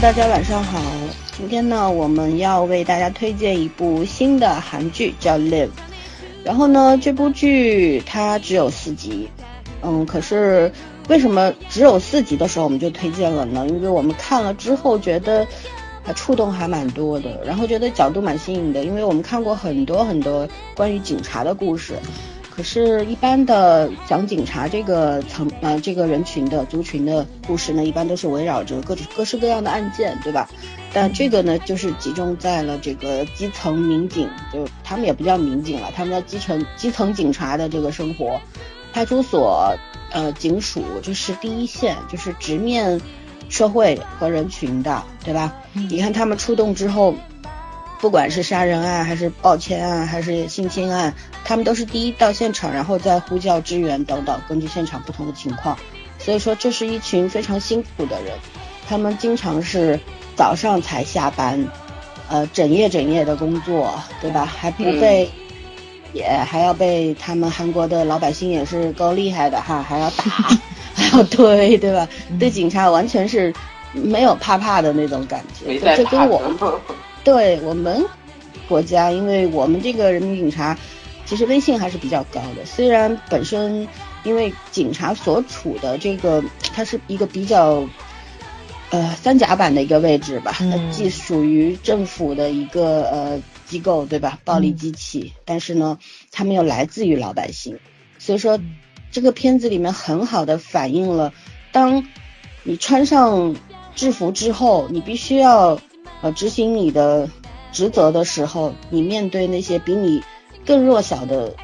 大家晚上好。今天呢，我们要为大家推荐一部新的韩剧，叫《Live》。然后呢，这部剧它只有四集，嗯，可是为什么只有四集的时候我们就推荐了呢？因为我们看了之后觉得它触动还蛮多的，然后觉得角度蛮新颖的，因为我们看过很多很多关于警察的故事。可是，一般的讲警察这个层呃这个人群的族群的故事呢，一般都是围绕着各种各式各样的案件，对吧？但这个呢，就是集中在了这个基层民警，就他们也不叫民警了，他们叫基层基层警察的这个生活。派出所呃警署就是第一线，就是直面社会和人群的，对吧？你看他们出动之后。不管是杀人案还是抱歉案还是性侵案，他们都是第一到现场，然后再呼叫支援等等，根据现场不同的情况。所以说，这是一群非常辛苦的人，他们经常是早上才下班，呃，整夜整夜的工作，对吧？还不被，也还要被他们韩国的老百姓也是够厉害的哈，还要打，还要推，对吧？对警察完全是没有怕怕的那种感觉，这跟我。对我们国家，因为我们这个人民警察其实威信还是比较高的。虽然本身因为警察所处的这个，它是一个比较呃三甲版的一个位置吧，它既属于政府的一个呃机构，对吧？暴力机器，但是呢，他们又来自于老百姓。所以说，这个片子里面很好的反映了，当你穿上制服之后，你必须要。呃，执行你的职责的时候，你面对那些比你更弱小的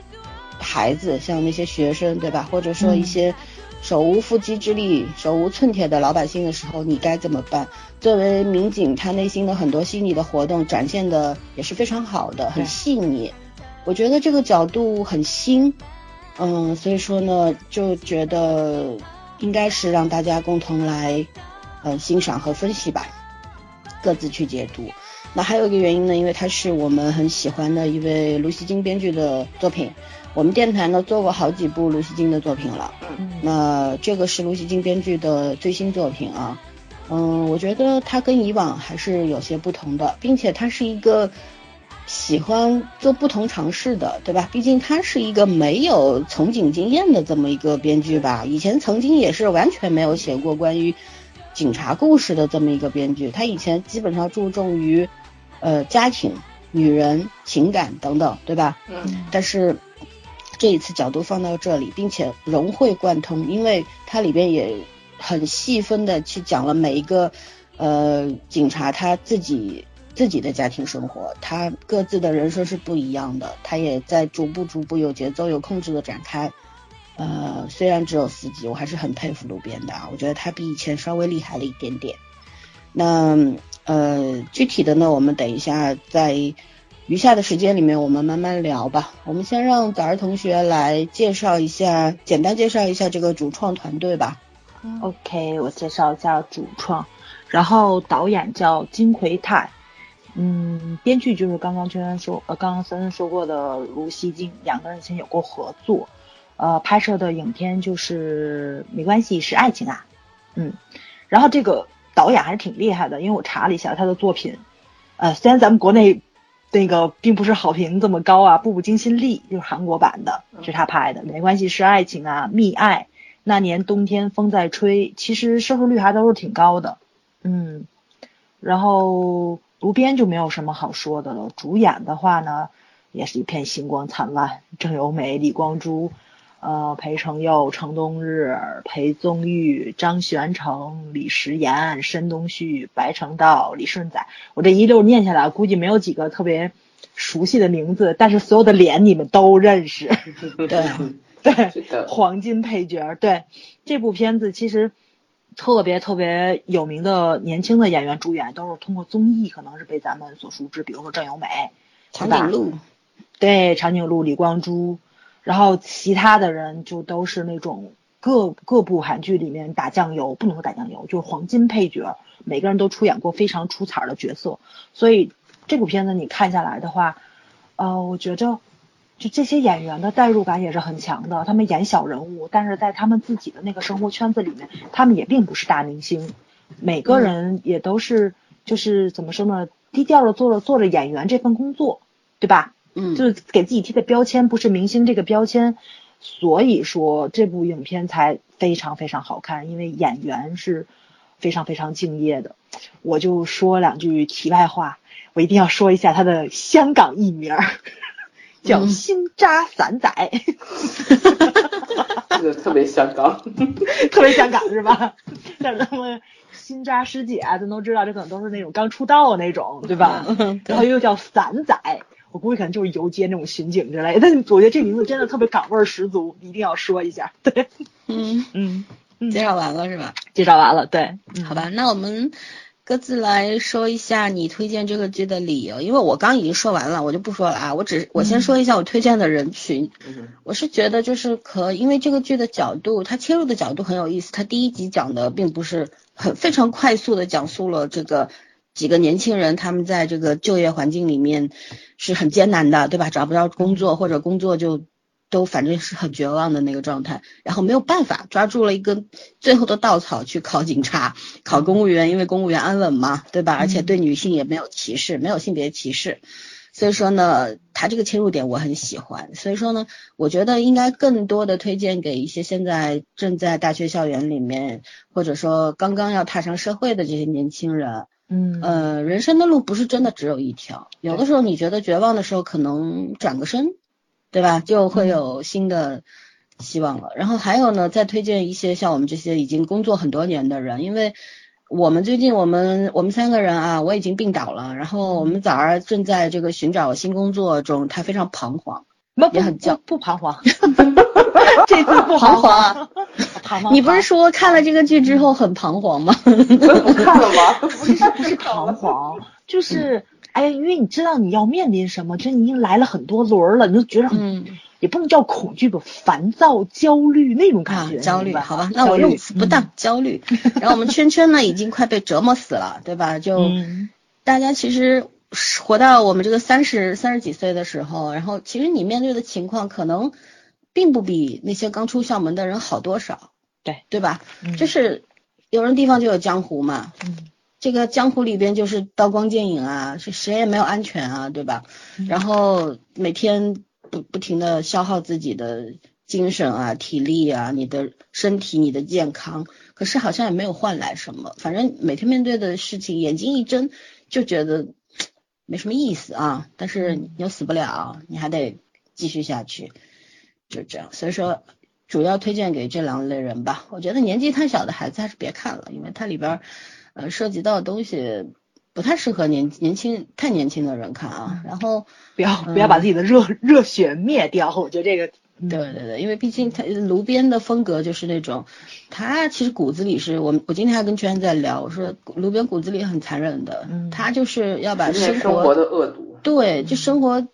孩子，像那些学生，对吧？或者说一些手无缚鸡之力、手无寸铁的老百姓的时候，你该怎么办？作为民警，他内心的很多心理的活动展现的也是非常好的，很细腻。我觉得这个角度很新，嗯，所以说呢，就觉得应该是让大家共同来，嗯，欣赏和分析吧。各自去解读。那还有一个原因呢，因为他是我们很喜欢的一位卢锡金编剧的作品。我们电台呢做过好几部卢锡金的作品了。那这个是卢锡金编剧的最新作品啊。嗯，我觉得他跟以往还是有些不同的，并且他是一个喜欢做不同尝试的，对吧？毕竟他是一个没有从警经验的这么一个编剧吧。以前曾经也是完全没有写过关于。警察故事的这么一个编剧，他以前基本上注重于，呃，家庭、女人、情感等等，对吧？嗯。但是这一次角度放到这里，并且融会贯通，因为它里边也很细分的去讲了每一个呃警察他自己自己的家庭生活，他各自的人生是不一样的，他也在逐步逐步有节奏、有控制的展开。呃，虽然只有四集，我还是很佩服路边的啊。我觉得他比以前稍微厉害了一点点。那呃，具体的呢，我们等一下在余下的时间里面，我们慢慢聊吧。我们先让早儿同学来介绍一下，简单介绍一下这个主创团队吧。OK，我介绍一下主创，然后导演叫金奎泰，嗯，编剧就是刚刚圈圈说，呃，刚刚森森说过的卢锡金，两个人以前有过合作。呃，拍摄的影片就是没关系，是爱情啊，嗯，然后这个导演还是挺厉害的，因为我查了一下他的作品，呃，虽然咱们国内那个并不是好评这么高啊，《步步惊心丽》就是韩国版的，是他拍的，没关系，是爱情啊，《密爱》那年冬天风在吹，其实收视率还都是挺高的，嗯，然后卢边就没有什么好说的了，主演的话呢，也是一片星光灿烂，郑有美、李光洙。呃，裴成佑、程冬日、裴宗玉、张玄成、李时言、申东旭、白成道、李顺仔，我这一溜念下来，估计没有几个特别熟悉的名字，但是所有的脸你们都认识。对 对，黄金配角。对，这部片子其实特别特别有名的年轻的演员主演都是通过综艺，可能是被咱们所熟知，比如说郑有美、长颈鹿，对，长颈鹿、李光洙。然后其他的人就都是那种各各部韩剧里面打酱油，不能说打酱油，就是黄金配角，每个人都出演过非常出彩的角色。所以这部片子你看下来的话，呃，我觉着就这些演员的代入感也是很强的。他们演小人物，但是在他们自己的那个生活圈子里面，他们也并不是大明星。每个人也都是就是怎么说呢，低调的做了做着演员这份工作，对吧？嗯，就是给自己贴的标签不是明星这个标签，所以说这部影片才非常非常好看，因为演员是非常非常敬业的。我就说两句题外话，我一定要说一下他的香港艺名儿，叫嗯新扎散仔，这个特别香港。特别香港是吧？像咱们新扎师姐啊，咱都知道，这可能都是那种刚出道的那种，对吧？嗯然后又叫散仔，我估计可能就是游街那种巡警之类的。但是我觉得这名字真的特别港味儿十足，一定要说一下。对，嗯，嗯，嗯介绍完了是吧？介绍完了，对，嗯好吧，那我们各自来说一下你推荐这个剧的理由，因为我刚已经说完了，我就不说了啊。我只我先说一下我推荐的人群，嗯我是觉得就是可，因为这个剧的角度，它切入的角度很有意思。它第一集讲的并不是很非常快速的讲述了这个几个年轻人他们在这个就业环境里面是很艰难的，对吧？找不到工作或者工作就都反正是很绝望的那个状态，然后没有办法抓住了一根最后的稻草去考警察、考公务员，因为公务员安稳嘛，对吧？而且对女性也没有歧视，没有性别歧视。所以说呢，他这个切入点我很喜欢。所以说呢，我觉得应该更多的推荐给一些现在正在大学校园里面，或者说刚刚要踏上社会的这些年轻人。嗯呃，人生的路不是真的只有一条，有的时候你觉得绝望的时候，可能转个身，对吧，就会有新的希望了。然后还有呢，再推荐一些像我们这些已经工作很多年的人，因为我们最近我们我们三个人啊，我已经病倒了，然后我们早儿正在这个寻找新工作中，他非常彷徨。也很焦不不彷徨，这次不彷徨啊！彷徨。你不是说看了这个剧之后很彷徨吗？看了吗？不是不是彷徨，就是哎，因为你知道你要面临什么，这你已经来了很多轮儿了，你就觉得很、嗯也不能叫恐惧吧，烦躁、焦虑那种感觉，，啊焦虑，好吧，那我用词不当，嗯焦虑。然后我们圈圈呢，已经快被折磨死了，对吧？就嗯大家其实活到我们这个三十三十几岁的时候，然后其实你面对的情况可能并不比那些刚出校门的人好多少，对对吧？嗯就是有人地方就有江湖嘛，嗯这个江湖里边就是刀光剑影啊，是谁也没有安全啊，对吧？嗯然后每天不不停的消耗自己的精神啊、体力啊、你的身体、你的健康，可是好像也没有换来什么。反正每天面对的事情，眼睛一睁就觉得没什么意思啊。但是你又死不了，你还得继续下去，就这样。所以说。主要推荐给这两类人吧。我觉得年纪太小的孩子还是别看了，因为它里边儿呃涉及到的东西不太适合年年轻太年轻的人看啊。然后不要不要把自己的热、热血灭掉，我觉得这个嗯。对对对，因为毕竟他卢边的风格就是那种，他其实骨子里是我我今天还跟圈在聊，我说卢边骨子里很残忍的，嗯。他就是要把生活的恶毒。对，就生活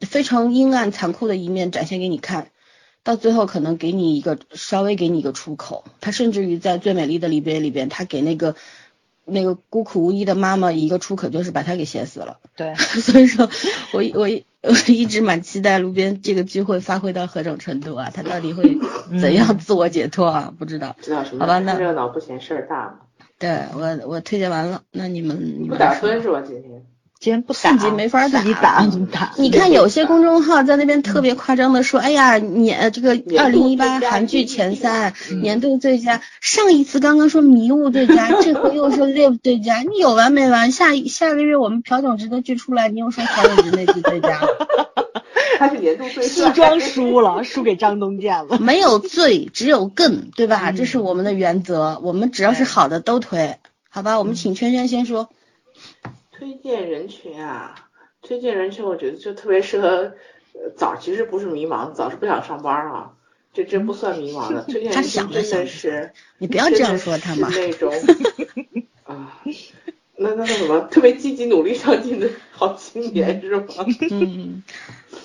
非常阴暗残酷的一面展现给你看，到最后可能给你一个稍微给你一个出口。他甚至于在最美丽的离别里边，他给那个那个孤苦无依的妈妈一个出口，就是把他给写死了。对，所以说我我我一直蛮期待路边这个剧会发挥到何种程度啊？他到底会怎样自我解脱啊？不知道。知道什么？好吧那看热闹不嫌事儿大嘛。对我我推荐完了，那你们你们打分是吧？今天今天不打四级没法打四级打怎么打？你看有些公众号在那边特别夸张的说，哎呀，年呃这个二零一八韩剧前三，嗯年度最佳，上一次刚刚说迷雾最佳，这回又说 live 最佳，你有完没完？下下个月我们朴炯植的剧出来，你又说朴炯植那剧最佳，他是年度最西装输了，输给张东健了。没有最，只有更，对吧？嗯这是我们的原则，我们只要是好的都推，好吧？我们请圈圈先说，推荐人群啊，推荐人群，我觉得就特别适合，呃，早其实不是迷茫，早是不想上班啊，这真不算迷茫的。推荐人他想群真的是，你不要这样说他嘛是那种 啊，那那那什么，特别积极努力上进的好青年是吗？嗯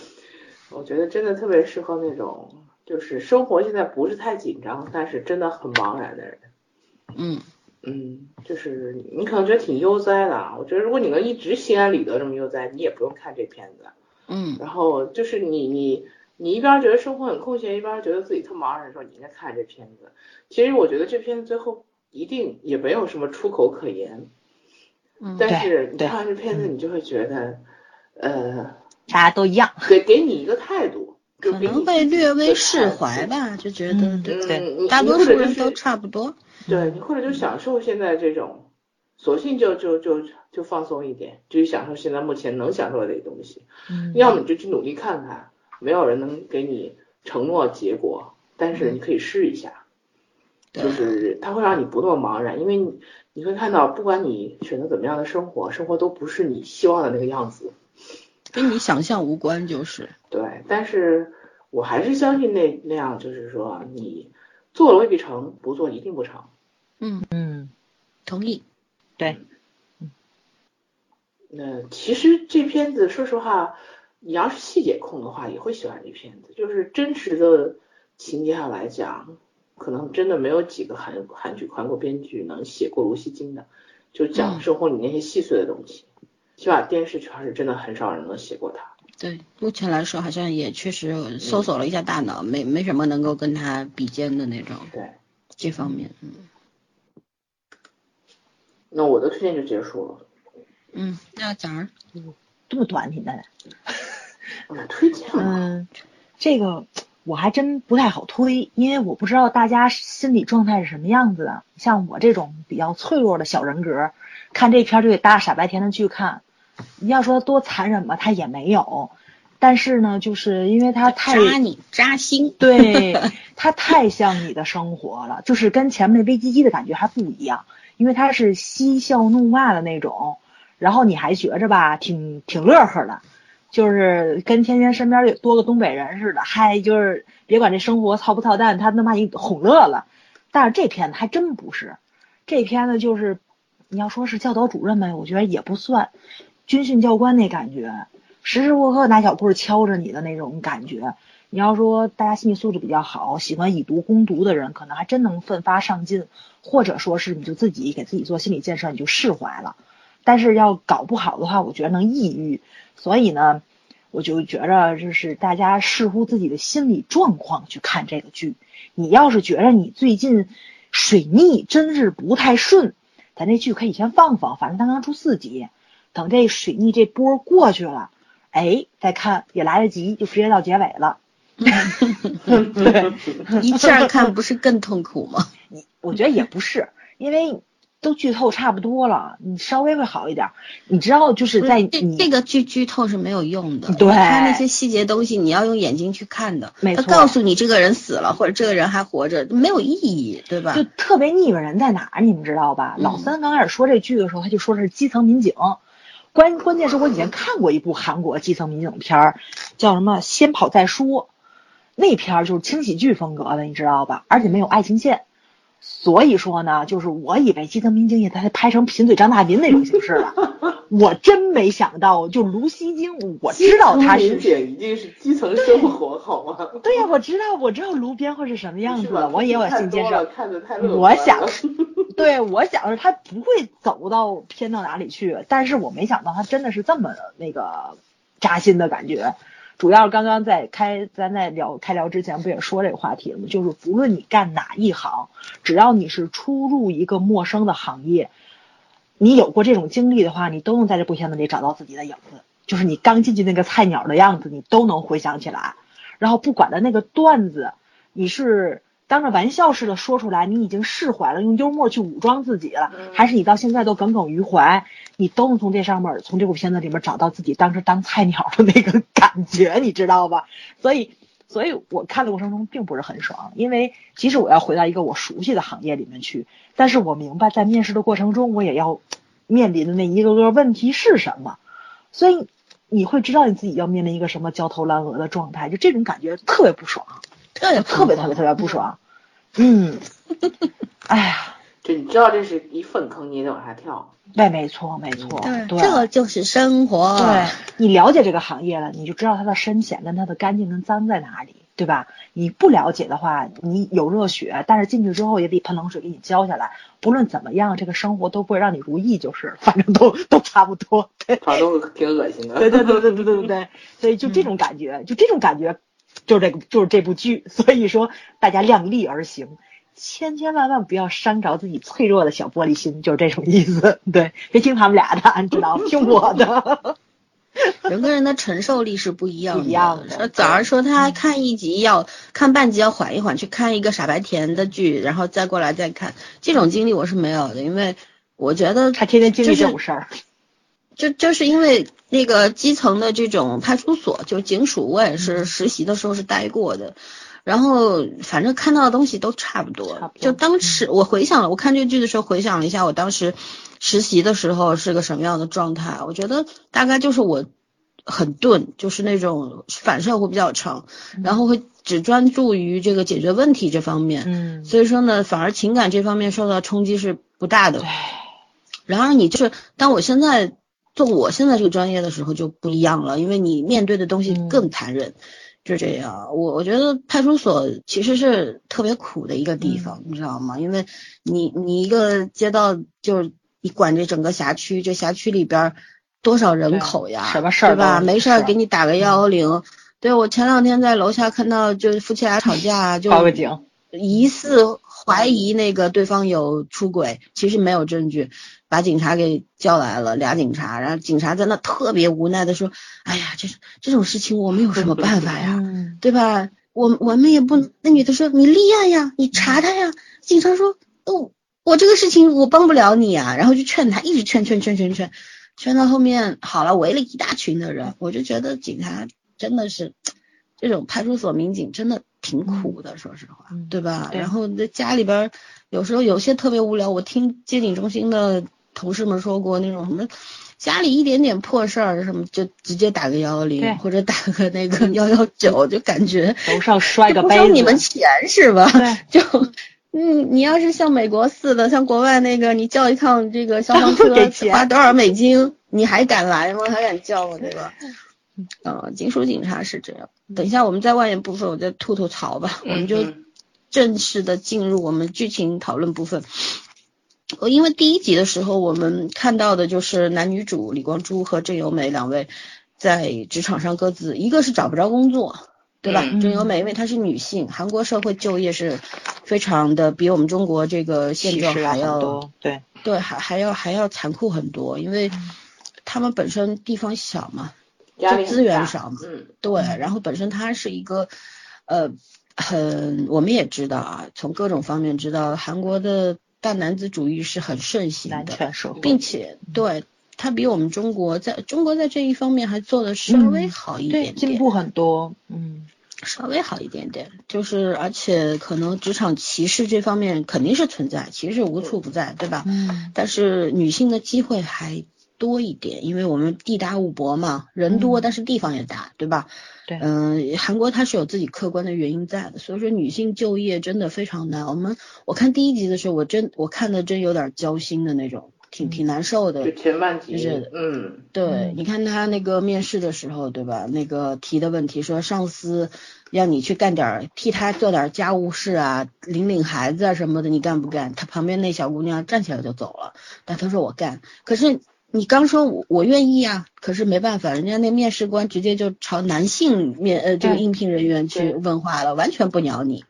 我觉得真的特别适合那种，就是生活现在不是太紧张，但是真的很茫然的人。嗯嗯，就是你可能觉得挺悠哉的啊，我觉得如果你能一直心安理得这么悠哉，你也不用看这片子。嗯然后就是你你你一边觉得生活很空闲，一边觉得自己特茫然的时候，你应该看这片子。其实我觉得这片子最后一定也没有什么出口可言。嗯但是你对看完这片子，你就会觉得，呃，大家都一样。给给你一个态度，就可能会略微释怀吧，就觉得嗯对，对嗯，你大多数人都差不多。对你或者就享受现在这种，索性就就就就放松一点，就去享受现在目前能享受的这些东西。嗯要么你就去努力看看，没有人能给你承诺结果，但是你可以试一下，对就是它会让你不那么茫然，因为你你会看到，不管你选择怎么样的生活，生活都不是你希望的那个样子。跟你想象无关，就是。对，但是我还是相信那那样，就是说你做了未必成，不做一定不成。嗯，嗯，同意。对，那其实这片子，说实话，你要是细节控的话，也会喜欢这片子。就是真实的情节上来讲，可能真的没有几个韩韩剧、韩国编剧能写过卢锡金的，就讲嗯生活里那些细碎的东西。起码电视圈是真的很少人能写过他。对，目前来说好像也确实搜索了一下大脑，没没什么能够跟他比肩的那种对，这方面。嗯那我的推荐就结束了。嗯，那讲儿这么短，现在。嗯，推荐嘛，嗯，这个我还真不太好推，因为我不知道大家心理状态是什么样子的。像我这种比较脆弱的小人格，看这片儿就得搭傻白甜的剧看。你要说多残忍吧，他也没有，但是呢，就是因为他太扎你扎心。对，他太像你的生活了，就是跟前面那危机机的感觉还不一样，因为他是嬉笑怒骂的那种，然后你还觉着吧，挺挺乐呵的，就是跟天天身边有多个东北人似的，嗨，就是别管这生活操不操蛋，他能把你哄乐了。但是这片子还真不是，这片子就是你要说是教导主任呗，我觉得也不算，军训教官那感觉，时时刻刻拿小棍敲着你的那种感觉。你要说大家心理素质比较好，喜欢以毒攻毒的人，可能还真能奋发上进，或者说是你就自己给自己做心理建设，你就释怀了。但是要搞不好的话，我觉得能抑郁。所以呢，我就觉着就是大家视乎自己的心理状况去看这个剧。你要是觉着你最近水逆真是不太顺，咱这剧可以先放放，反正它刚出四集，等这水逆这波过去了，哎，再看也来得及，就直接到结尾了。对，一气儿看不是更痛苦吗？我觉得也不是，因为都剧透差不多了，你稍微会好一点。你知道，就是在这你这个剧剧透是没有用的，对他那些细节东西你要用眼睛去看的。没错他告诉你这个人死了或者这个人还活着没有意义，对吧就？特别腻歪人在哪儿，你们知道吧？嗯老三刚开始说这剧的时候，他就说是基层民警。关关键是我以前看过一部韩国基层民警片儿，叫什么《先跑再说》，那片儿就是轻喜剧风格的，你知道吧？而且没有爱情线，所以说呢，就是我以为基层民警也在拍成贫嘴张大民那种形式了，我真没想到，就卢锡金，我知道他是基层民警一定是基层生活，好吗？对呀，我知道，我知道卢边会是什么样子的，我也有看新建多了设。看的太乐我想，对我想是他不会走到偏到哪里去，但是我没想到他真的是这么那个扎心的感觉。主要刚刚在开咱在聊开聊之前不也说这个话题了吗？就是不论你干哪一行，只要你是初入一个陌生的行业，你有过这种经历的话，你都能在这部片子里找到自己的影子。就是你刚进去那个菜鸟的样子，你都能回想起来。然后不管的那个段子，你是当着玩笑似的说出来，你已经释怀了，用幽默去武装自己了，还是你到现在都耿耿于怀，你都能从这上面，从这部片子里面找到自己当时当菜鸟的那个感觉，你知道吧？所以，所以我看的过程中并不是很爽，因为即使我要回到一个我熟悉的行业里面去，但是我明白在面试的过程中，我也要面临的那一个个问题是什么，所以你会知道你自己要面临一个什么焦头烂额的状态，就这种感觉特别不爽。特别特别特别特别不爽。嗯，哎呀，就你知道这是一粪坑，你也得往下跳。对，没错没错，对，这就是生活。对你了解这个行业了，你就知道它的深浅跟它的干净跟脏在哪里，对吧？你不了解的话，你有热血，但是进去之后也得喷冷水给你浇下来。不论怎么样，这个生活都不会让你如意，就是反正都都差不多。对，反正都挺恶心的。对对对对对对对对，所以就这种感觉，就这种感觉，就是这个就是这部剧。所以说大家量力而行，千千万万不要伤着自己脆弱的小玻璃心，就是这种意思。对，别听他们俩的，你知道吗？听我的。人跟人的承受力是不一样的。不一样的早上说他看一集要看半集要缓一缓，去看一个傻白甜的剧，然后再过来再看，这种经历我是没有的，因为我觉得他天天经历这种事儿。就就是因为那个基层的这种派出所，就警署，我也嗯是实习的时候是待过的，然后反正看到的东西都差不多。不多就当时我回想了，我看这个剧的时候回想了一下，我当时实习的时候是个什么样的状态，我觉得大概就是我很钝，就是那种反射会比较长，然后会只专注于这个解决问题这方面。嗯，所以说呢，反而情感这方面受到冲击是不大的。对，然而你就是当我现在做我现在这个专业的时候就不一样了，因为你面对的东西嗯更残忍，就这样。我我觉得派出所其实是特别苦的一个地方，你知道吗？因为你你一个街道就是你管这整个辖区，这辖区里边儿多少人口呀，什么事儿对吧？没事儿给你打个幺幺零。对我前两天在楼下看到，就是夫妻俩吵架，就报个警。疑似怀疑那个对方有出轨，其实没有证据，把警察给叫来了，俩警察，然后警察在那特别无奈的说：“哎呀，这这种事情我们有什么办法呀，嗯，对吧？我我们也不……”那女的说：“你立案呀，你查他呀。”警察说：“哦，我这个事情我帮不了你啊。”然后就劝他，一直劝劝劝劝劝，劝到后面好了，围了一大群的人，我就觉得警察真的是这种派出所民警真的挺苦的，说实话，嗯对吧？对然后在家里边儿有时候有些特别无聊，我听接警中心的同事们说过那种什么。家里一点点破事儿，什么就直接打个幺幺对零，或者打个那个幺幺九，就感觉楼上摔个不杯子。收你们钱是吧？就嗯，你要是像美国似的，像国外那个，你叫一趟这个消 防车花多少美金，你还敢来吗？还敢叫吗？对吧？呃，警署警察是这样。等一下我们在外延部分，我再吐吐槽吧。我们就嗯正式的进入我们剧情讨论部分。呃，因为第一集的时候，我们看到的就是男女主李光洙和郑有美两位在职场上各自，一个是找不着工作，对吧？嗯郑有美因为她是女性，韩国社会就业是非常的比我们中国这个现状还要多。对，对，还还要还要残酷很多，因为他们本身地方小嘛，就资源少嘛嗯对，然后本身它是一个，呃，很我们也知道啊，从各种方面知道韩国的大男子主义是很盛行的。并且对它比我们中国在中国在这一方面还做的稍微嗯好一对，点点，进步很多。嗯，稍微好一点点，就是而且可能职场歧视这方面肯定是存在，歧视无处不在，对吧？嗯，但是女性的机会还多一点，因为我们地大物博嘛，人多，嗯但是地方也大，对吧？对嗯、韩国它是有自己客观的原因在的，所以说女性就业真的非常难。我们我看第一集的时候，我真我看的真有点焦心的那种，挺挺难受的。就前半集就是，嗯，对，嗯你看他那个面试的时候，对吧？那个提的问题说上司让你去干点儿，替他做点儿家务事啊，领领孩子啊什么的，你干不干？他旁边那小姑娘站起来就走了，但他说我干。可是你刚说我我愿意啊，可是没办法，人家那面试官直接就朝男性面呃这个应聘人员去问话了，完全不鸟你，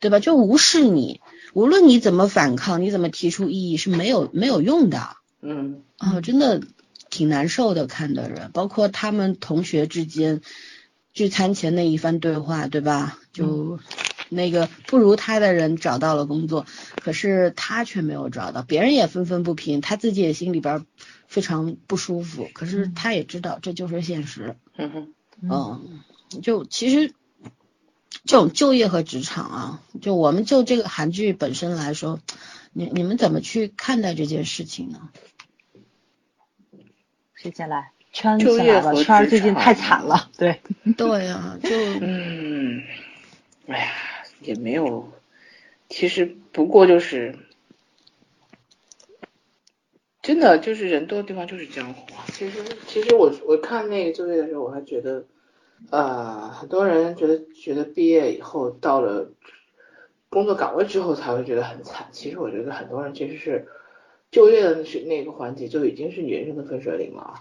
对吧？就无视你，无论你怎么反抗，你怎么提出异议是没有没有用的。嗯，啊，真的挺难受的，看的人，包括他们同学之间聚餐前那一番对话，对吧？就那个不如他的人找到了工作，可是他却没有找到，别人也愤愤不平，他自己也心里边儿非常不舒服，可是他也知道这就是现实，嗯哼，嗯，就其实这种就业和职场啊，就我们就这个韩剧本身来说，你你们怎么去看待这件事情呢？谁先来？圈就先来吧，业和圈儿最近太惨了。对，对啊，就嗯，哎呀，也没有，其实不过就是，真的就是人多的地方就是江湖啊。其实其实我我看那个就业的时候，我还觉得，呃，很多人觉得觉得毕业以后到了工作岗位之后才会觉得很惨。其实我觉得很多人其实是就业的是那个环节就已经是你人生的分水岭了啊。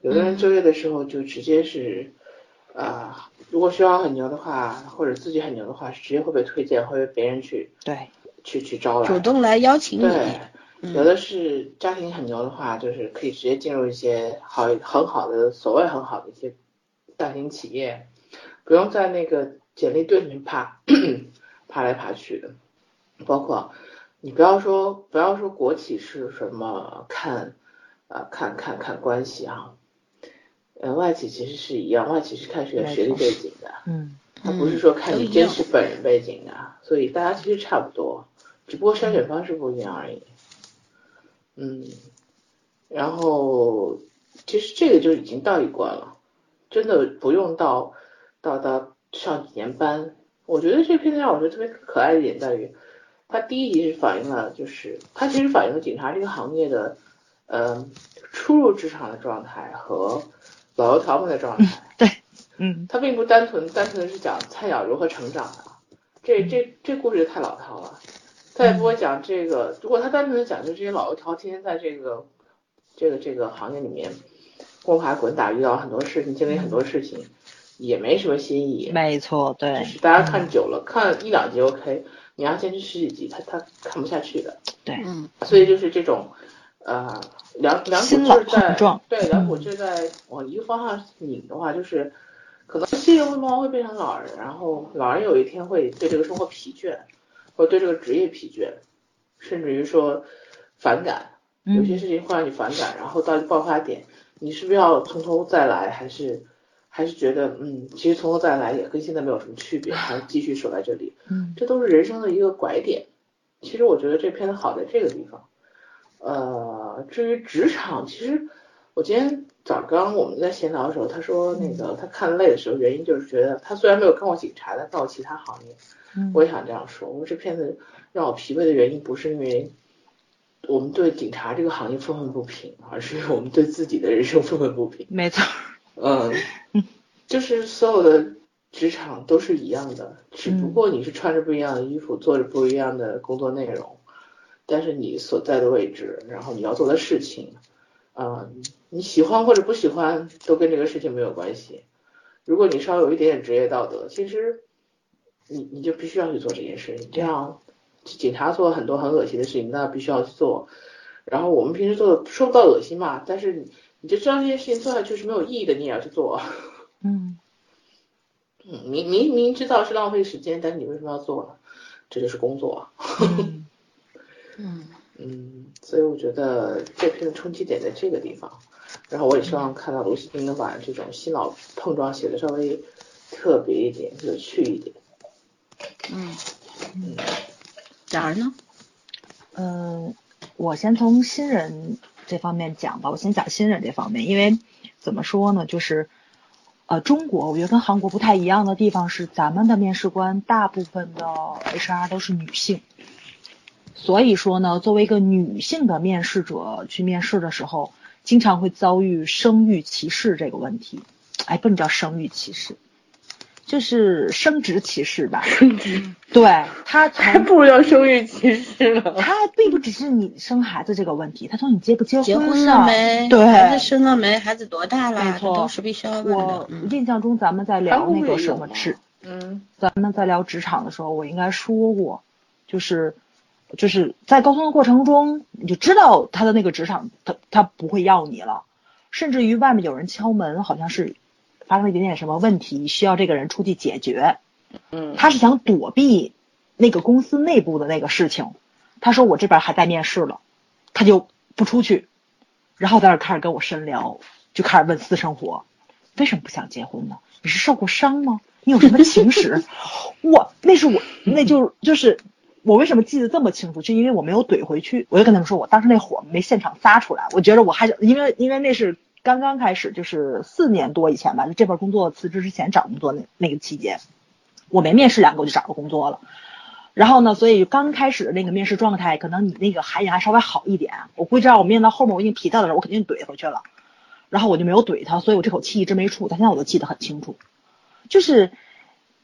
有的人就业的时候就直接是。啊、如果学校很牛的话，或者自己很牛的话，是直接会被推荐，会被别人去对，去去招来，主动来邀请你。对，嗯有的是家庭很牛的话，就是可以直接进入一些好很好的所谓很好的一些大型企业，不用在那个简历堆里面爬 爬来爬去的。包括你不要说不要说国企是什么看啊、看看看关系啊，呃外企其实是一样，外企是看学没学历背景的，嗯。它不是说看你真实本人背景的，所以大家其实差不多，只不过筛选方式不一样而已。嗯，然后其实这个就已经到一关了，真的不用到到到上几年班。我觉得这片子让我觉得特别可爱的一点在于，它第一集是反映了，就是它其实反映了警察这个行业的，呃，初入职场的状态和老油条们的状态。对，嗯它并不单纯单纯的是讲菜鸟如何成长的，这这这故事太老套了。他也不会讲这个，如果他单纯的讲就这些老油条天天在这个这个这个行业里面摸爬滚打，遇到很多事情，经历很多事情，也没什么新意。没错，对就，是大家看久了，看一两集 OK，你要坚持十几集，他他看不下去的。对，嗯所以就是这种，呃，两两股新老劲儿在撞对两股嗯劲儿在往一个方向拧的话，就是可能新人会慢慢会变成老人，然后老人有一天会对这个生活疲倦，或者对这个职业疲倦，甚至于说反感，有些嗯事情会让你反感，然后到爆发点，你是不是要从头再来，还是还是觉得嗯，其实从头再来也跟现在没有什么区别，还是继续守在这里，嗯这都是人生的一个拐点。其实我觉得这片子好在这个地方。呃，至于职场，其实我今天早刚我们在闲聊的时候，他说那个他看累的时候，原因就是觉得他虽然没有看过警察，但看过其他行业。嗯我也想这样说，我说这片子让我疲惫的原因不是因为我们对警察这个行业愤愤不平，而是我们对自己的人生愤愤不平。没错，嗯，就是所有的职场都是一样的，只不过你是穿着不一样的衣服，做着不一样的工作内容，但是你所在的位置，然后你要做的事情，嗯，你喜欢或者不喜欢都跟这个事情没有关系。如果你稍微有一点点职业道德，其实你你就必须要去做这件事情。这样，警察做了很多很恶心的事情，那必须要去做。然后我们平时做的说不到恶心嘛，但是你你就知道这件事情做下去是没有意义的，你也要去做。嗯嗯，明明明知道是浪费时间，但是你为什么要做呢？这就是工作。嗯嗯嗯，所以我觉得这篇的冲击点在这个地方。然后我也希望看到卢锡丁能把这种新老碰撞写的稍微特别一点、有趣一点。嗯嗯，然而呢？嗯，我先从新人这方面讲吧。我先讲新人这方面，因为怎么说呢，就是呃，中国我觉得跟韩国不太一样的地方是，咱们的面试官大部分的 HR 都是女性，所以说呢，作为一个女性的面试者去面试的时候，经常会遭遇生育歧视这个问题。哎，不能叫生育歧视，就是生殖歧视吧。生殖对他还不如要生育歧视了。他并不只是你生孩子这个问题，他从你结不结结婚上了没？对，孩子生了没？孩子多大了？没错这都是必须要问的我。嗯印象中咱们在聊那个什么职，嗯咱们在聊职场的时候，我应该说过，就是就是在沟通的过程中，你就知道他的那个职场，他他不会要你了，甚至于外面有人敲门，好像是发生了一点点什么问题，需要这个人出去解决，嗯，他是想躲避那个公司内部的那个事情。他说我这边还在面试了，他就不出去，然后在那开始跟我深聊，就开始问私生活，为什么不想结婚呢？你是受过伤吗？你有什么情史？我那是我那就就是我为什么记得这么清楚，就因为我没有怼回去，我就跟他们说我当时那火没现场撒出来，我觉得我还因为因为那是刚刚开始，就是四年多以前吧，就这份工作辞职之前找工作那那个期间，我没面试两个我就找着工作了。然后呢，所以刚开始的那个面试状态，可能你那个涵养还稍微好一点。我估计让我面到后面，我已经皮到的时候，我肯定怼回去了。然后我就没有怼他，所以我这口气一直没出。但现在我都记得很清楚，就是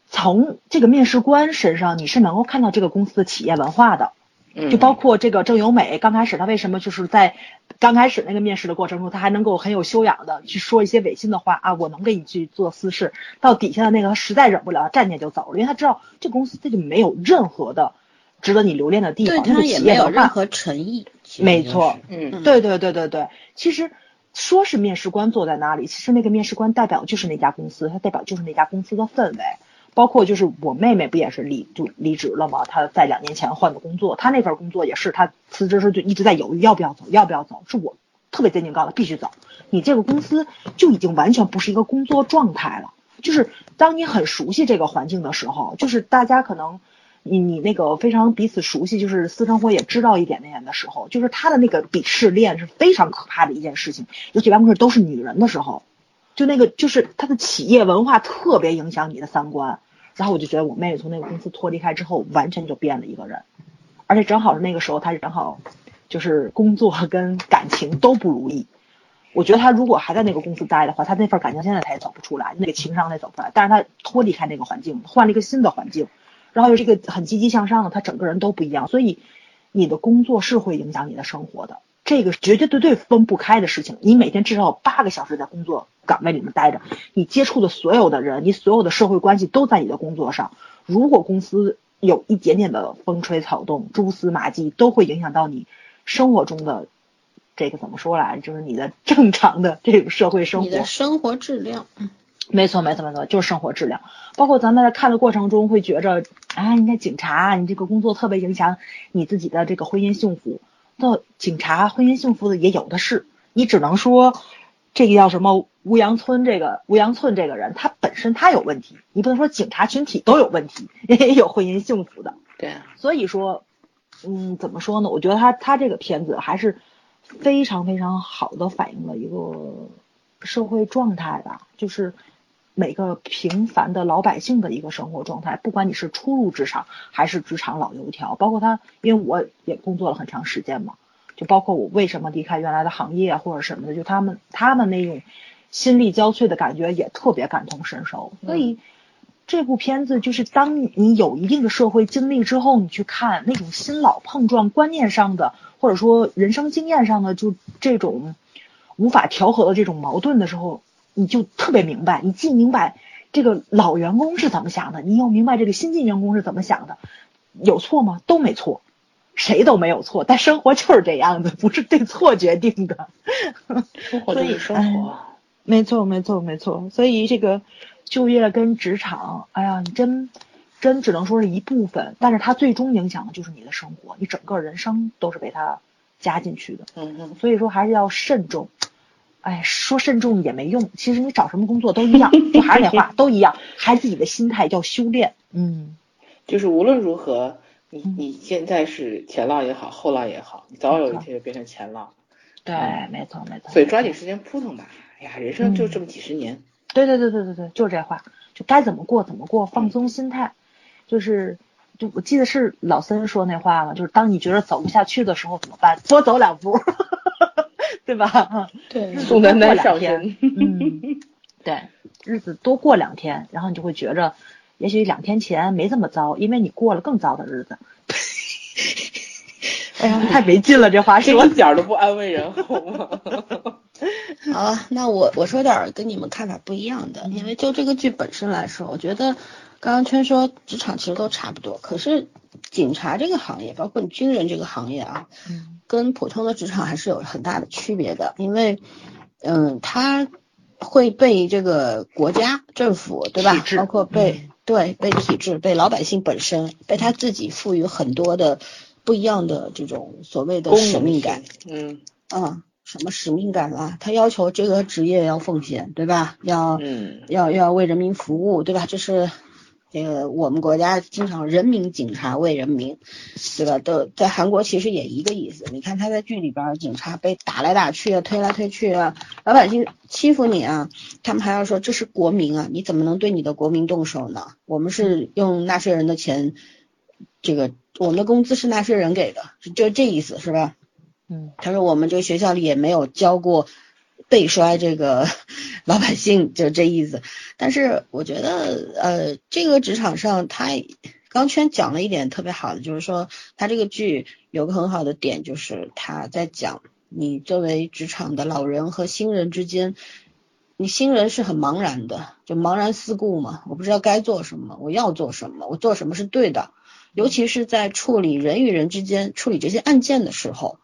从这个面试官身上，你是能够看到这个公司的企业文化的。嗯就包括这个郑由美，刚开始她为什么就是在刚开始那个面试的过程中，她还能够很有修养的去说一些违心的话啊，我能给你去做私事。到底下的那个，她实在忍不了，站起来就走了，因为他知道这公司这就没有任何的值得你留恋的地方，对他也没有任何诚意。没错，嗯，对对对对对，其实说是面试官坐在那里，其实那个面试官代表就是那家公司，他代表就是那家公司的氛围。包括就是我妹妹不也是离就离职了吗？她在两年前换的工作，她那份工作也是，她辞职时就一直在犹豫要不要走，要不要走。是我特别坚定告诉她必须走。你这个公司就已经完全不是一个工作状态了。就是当你很熟悉这个环境的时候，就是大家可能你你那个非常彼此熟悉，就是私生活也知道一点点的时候，就是他的那个鄙视链是非常可怕的一件事情。尤其办公室都是女人的时候，就那个就是他的企业文化特别影响你的三观。然后我就觉得我妹妹从那个公司脱离开之后，完全就变了一个人，而且正好是那个时候，她正好就是工作跟感情都不如意。我觉得她如果还在那个公司待的话，她那份感情现在她也走不出来，那个情商也走不出来。但是她脱离开那个环境，换了一个新的环境，然后又是一个很积极向上的，她整个人都不一样。所以你的工作是会影响你的生活的。这个绝绝对对分不开的事情。你每天至少有八个小时在工作岗位里面待着，你接触的所有的人，你所有的社会关系都在你的工作上。如果公司有一点点的风吹草动、蛛丝马迹，都会影响到你生活中的这个怎么说来，就是你的正常的这个社会生活。你的生活质量。没错，没错，没错，就是生活质量。包括咱们在看的过程中，会觉着，啊，你看警察，你这个工作特别影响你自己的这个婚姻幸福。那警察婚姻幸福的也有的是，你只能说，这个叫什么吴阳村这个吴阳村这个人，他本身他有问题，你不能说警察群体都有问题，也有婚姻幸福的。对。所以说，嗯，怎么说呢？我觉得他他这个片子还是非常非常好的反映了一个社会状态吧，就是。每个平凡的老百姓的一个生活状态，不管你是初入职场还是职场老油条，包括他，因为我也工作了很长时间嘛，就包括我为什么离开原来的行业或者什么的，就他们他们那种心力交瘁的感觉也特别感同身受。所以这部片子就是当你有一定的社会经历之后，你去看那种新老碰撞、观念上的或者说人生经验上的就这种无法调和的这种矛盾的时候。你就特别明白，你既明白这个老员工是怎么想的，你又明白这个新进员工是怎么想的，有错吗？都没错，谁都没有错，但生活就是这样子，不是对错决定的。生活就是生活，没错，没错，没错。所以这个就业跟职场，哎呀，你真真只能说是一部分，但是它最终影响的就是你的生活，你整个人生都是被它加进去的。嗯嗯。所以说还是要慎重。哎，说慎重也没用。其实你找什么工作都一样，就还是那话，都一样。孩子己的心态要修炼。嗯，就是无论如何，你你现在是前浪也好，后浪也好，你早晚有一天就变成前浪。对，没错没错。所以抓紧时间扑腾吧。哎呀，人生就这么几十年。对对对对对对，就这话，就该怎么过怎么过，放松心态。就是，就我记得是老森说那话嘛，就是当你觉得走不下去的时候怎么办？多走两步。对吧？对，宋丹丹上天，嗯，对，日子多过两天，然后你就会觉着，也许两天前没这么糟，因为你过了更糟的日子。哎呀，太没劲了，这话说一点都不安慰人，好吗？好了，那我我说点跟你们看法不一样的，因为就这个剧本身来说，我觉得刚刚圈说职场其实都差不多，可是警察这个行业，包括你军人这个行业啊，嗯。跟普通的职场还是有很大的区别的，因为，嗯，他会被这个国家政府对吧，包括被对被体制、被老百姓本身、被他自己赋予很多的不一样的这种所谓的使命感，嗯嗯，什么使命感啊？他要求这个职业要奉献，对吧？要嗯要要为人民服务，对吧？这是。这个我们国家经常人民警察为人民，对吧？都在韩国其实也一个意思。你看他在剧里边，警察被打来打去啊，推来推去啊，老百姓欺负你啊，他们还要说这是国民啊，你怎么能对你的国民动手呢？我们是用纳税人的钱，这个我们的工资是纳税人给的，就这意思是吧？嗯，他说我们这个学校里也没有教过。背摔这个 老百姓就这意思，但是我觉得呃，这个职场上他刚圈讲了一点特别好的，就是说他这个剧有个很好的点，就是他在讲你作为职场的老人和新人之间，你新人是很茫然的，就茫然四顾嘛，我不知道该做什么，我要做什么，我做什么是对的，尤其是在处理人与人之间处理这些案件的时候，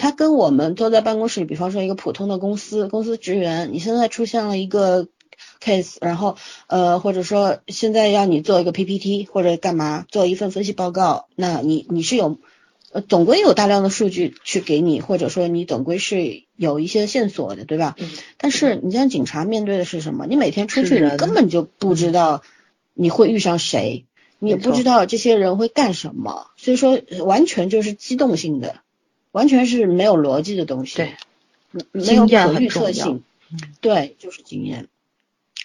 他跟我们坐在办公室里，比方说一个普通的公司公司职员，你现在出现了一个 case，然后呃或者说现在要你做一个 PPT 或者干嘛做一份分析报告，那你你是有呃总归有大量的数据去给你，或者说你总归是有一些线索的，对吧？嗯但是你像警察面对的是什么？你每天出去，你根本就不知道你会遇上谁，你也不知道这些人会干什么，所以说呃完全就是机动性的，完全是没有逻辑的东西，对嗯，没有经验可预测性，嗯对，就是经验。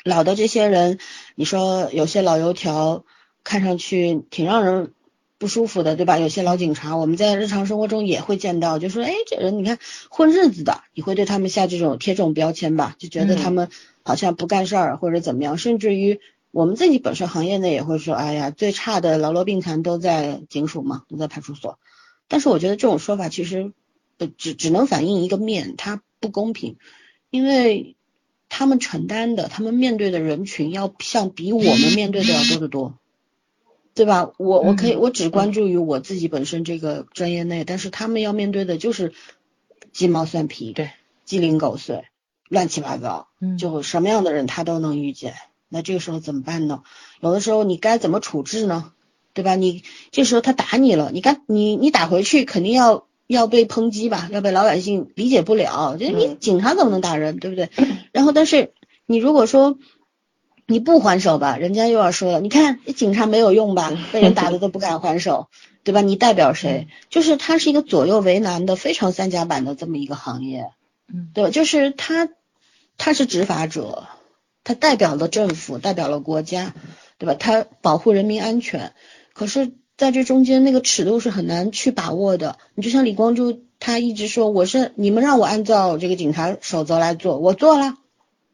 老的这些人，你说有些老油条，看上去挺让人不舒服的，对吧？有些老警察，我们在日常生活中也会见到，就说，哎，这人你看混日子的，你会对他们下这种贴这种标签吧？就觉得他们好像不干事儿或者怎么样，甚至于我们自己本身行业内也会说，哎呀，最差的劳碌病残都在警署嘛，都在派出所。但是我觉得这种说法其实呃只只能反映一个面，它不公平，因为他们承担的，他们面对的人群要像比我们面对的要多得多，对吧？我我可以嗯我只关注于我自己本身这个专业内，但是他们要面对的就是鸡毛蒜皮，对，鸡零狗碎，乱七八糟，嗯就什么样的人他都能遇见。那这个时候怎么办呢？有的时候你该怎么处置呢？对吧？你这时候他打你了，你看你你打回去肯定要要被抨击吧，要被老百姓理解不了。就是你嗯警察怎么能打人，对不对？然后但是你如果说你不还手吧，人家又要说了，你看警察没有用吧，被人打的都不敢还手，对吧？你代表谁？就是它是一个左右为难的非常三甲板的这么一个行业，嗯对吧？就是他他是执法者，他代表了政府，代表了国家，对吧？他保护人民安全，可是在这中间那个尺度是很难去把握的。你就像李光洙，他一直说我是你们让我按照这个警察守则来做，我做了，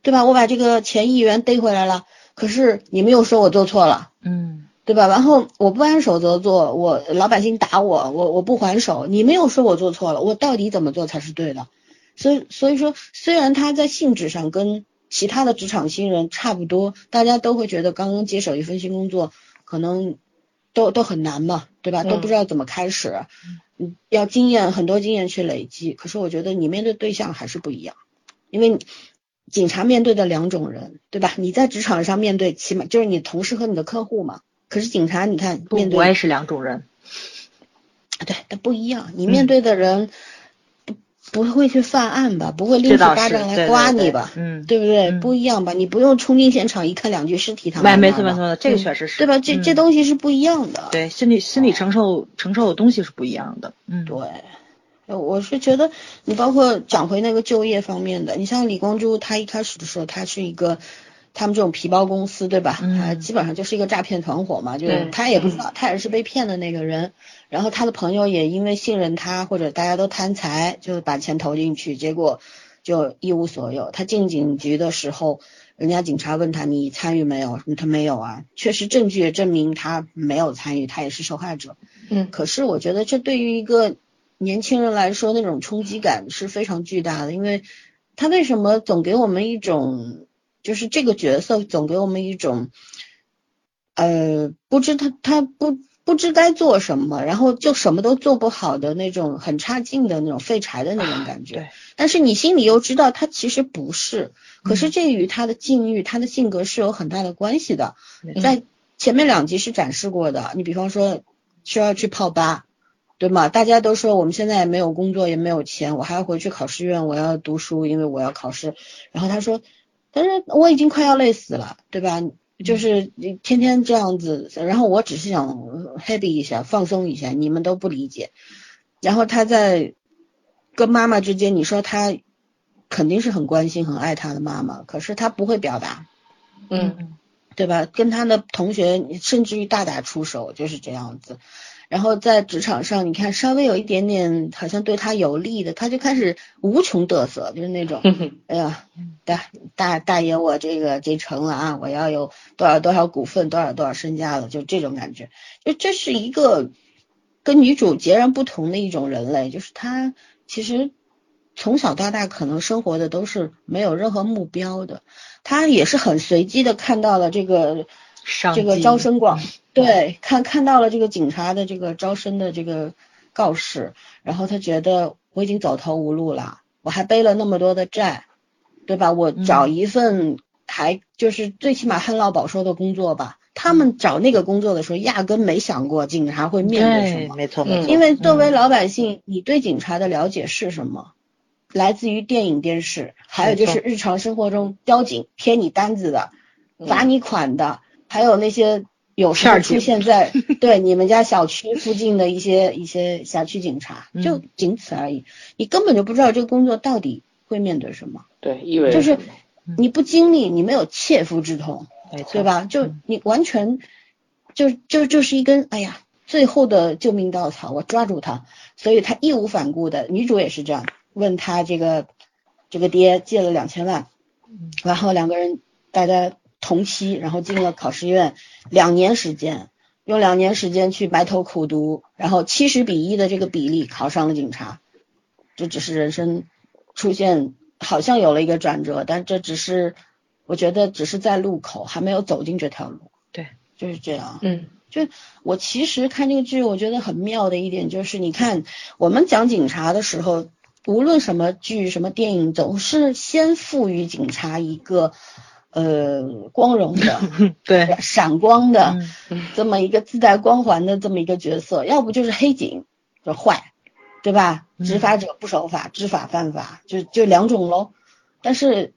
对吧？我把这个前议员逮回来了，可是你们又说我做错了。嗯对吧？然后我不按守则做，我老百姓打我，我我不还手，你没有说我做错了，我到底怎么做才是对的？所以所以说，虽然他在性质上跟其他的职场新人差不多，大家都会觉得刚刚接手一份新工作，可能都都很难嘛，对吧？嗯都不知道怎么开始，嗯，要经验很多经验去累积。可是我觉得你面对对象还是不一样，因为警察面对的两种人，对吧？你在职场上面对，起码就是你同事和你的客户嘛。可是警察，你看面对，我也是两种人，对，但不一样。你嗯面对的人不不会去犯案吧？不会拎起巴掌来刮你吧？嗯，对不对？嗯不一样吧？你不用冲进现场一看两具尸体躺在没错没错，这个确实是对吧？这这嗯东西是不一样的。对心理心理承受承受的东西是不一样的，嗯，对，呃我是觉得你包括讲回那个就业方面的，你像李光洙，他一开始的时候，他是一个他们这种皮包公司，对吧？嗯他基本上就是一个诈骗团伙嘛，就是他也不知道，他也是被骗的那个人。然后他的朋友也因为信任他，或者大家都贪财，就把钱投进去，结果就一无所有。他进警局的时候，人家警察问他你参与没有？他没有啊，确实证据也证明他没有参与，他也是受害者。嗯可是我觉得这对于一个年轻人来说，那种冲击感是非常巨大的，因为他为什么总给我们一种，就是这个角色总给我们一种，呃，不知他他不不知该做什么，然后就什么都做不好的那种很差劲的那种废柴的那种感觉。对，但是你心里又知道他其实不是，可是这与他的境遇、他的性格是有很大的关系的。在前面两集是展示过的，你比方说需要去泡吧，对吗？大家都说我们现在也没有工作，也没有钱，我还要回去考试院，我要读书，因为我要考试。然后他说，但是我已经快要累死了，对吧？就是你天天这样子，然后我只是想 happy 一下，放松一下，你们都不理解。然后他在跟妈妈之间，你说他肯定是很关心、很爱他的妈妈，可是他不会表达，嗯嗯对吧？跟他的同学甚至于大打出手，就是这样子。然后在职场上，你看稍微有一点点好像对他有利的，他就开始无穷嘚瑟，就是那种，哎呀，大大大爷，我这个这成了啊，我要有多少多少股份，多少多少身家了，就这种感觉。就这是一个跟女主截然不同的一种人类，就是他其实从小到大可能生活的都是没有任何目标的。他也是很随机的看到了这个这个招生广，对，看看到了这个警察的这个招生的这个告示，然后他觉得我已经走投无路了，我还背了那么多的债，对吧？我找一份还就是最起码旱涝保收的工作吧。他们找那个工作的时候，压根没想过警察会面对什么。没错没错。因为作为老百姓，你对警察的了解是什么？来自于电影、电视，还有就是日常生活中交警贴你单子的、罚你款的，还有那些有时候出现 在对你们家小区附近的一些一些辖区警察，就仅此而已。你根本就不知道这个工作到底会面对什么。对，意味就是你不经历，你没有切肤之痛。对吧？就你完全就就就是一根哎呀，最后的救命稻草，我抓住他，所以他义无反顾的。女主也是这样，问他这个这个爹借了两千万，然后两个人大家同期，然后进了考试院，两年时间，用两年时间去埋头苦读，然后七十比一的这个比例考上了警察，这只是人生出现好像有了一个转折，但这只是。我觉得只是在路口，还没有走进这条路。对，就是这样。嗯，就我其实看这个剧，我觉得很妙的一点就是，你看我们讲警察的时候，无论什么剧、什么电影，总是先赋予警察一个呃光荣的、对闪光的这么一个自带光环的这么一个角色，要不就是黑警，就坏，对吧？执法者不守法，知法犯法，就就两种喽。但是。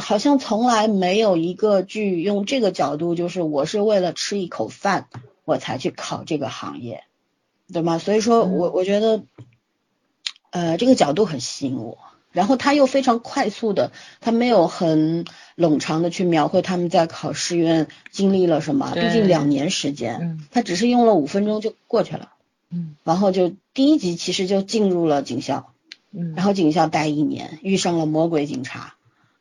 好像从来没有一个剧用这个角度，就是我是为了吃一口饭我才去考这个行业，对吗？所以说我我觉得，呃，这个角度很吸引我。然后他又非常快速的，他没有很冗长的去描绘他们在考试院经历了什么，毕竟两年时间，他只是用了五分钟就过去了。嗯，然后就第一集其实就进入了警校，嗯，然后警校待一年，遇上了魔鬼警察。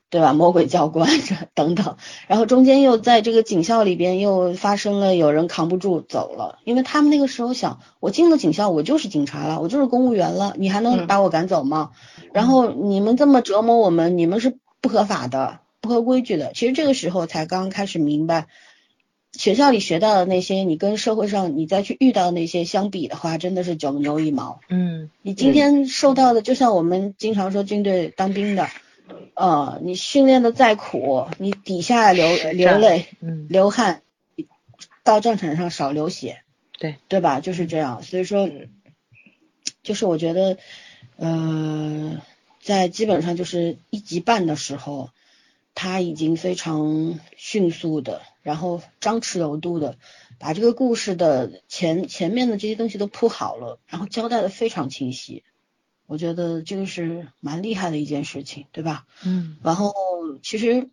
对吧？魔鬼教官这等等，然后中间又在这个警校里边又发生了有人扛不住走了，因为他们那个时候想，我进了警校，我就是警察了，我就是公务员了，你还能把我赶走吗？然后你们这么折磨我们，你们是不合法的，不合规矩的。其实这个时候才刚开始明白，学校里学到的那些，你跟社会上你再去遇到那些相比的话，真的是九牛一毛。嗯，你今天受到的，就像我们经常说军队当兵的。呃，你训练的再苦，你底下流流泪，嗯，流汗，到战场上少流血，对对吧？就是这样，所以说，就是我觉得，呃，在基本上就是一集半的时候，他已经非常迅速的，然后张弛有度的把这个故事的前前面的这些东西都铺好了，然后交代的非常清晰。我觉得这个是蛮厉害的一件事情，对吧？嗯。然后其实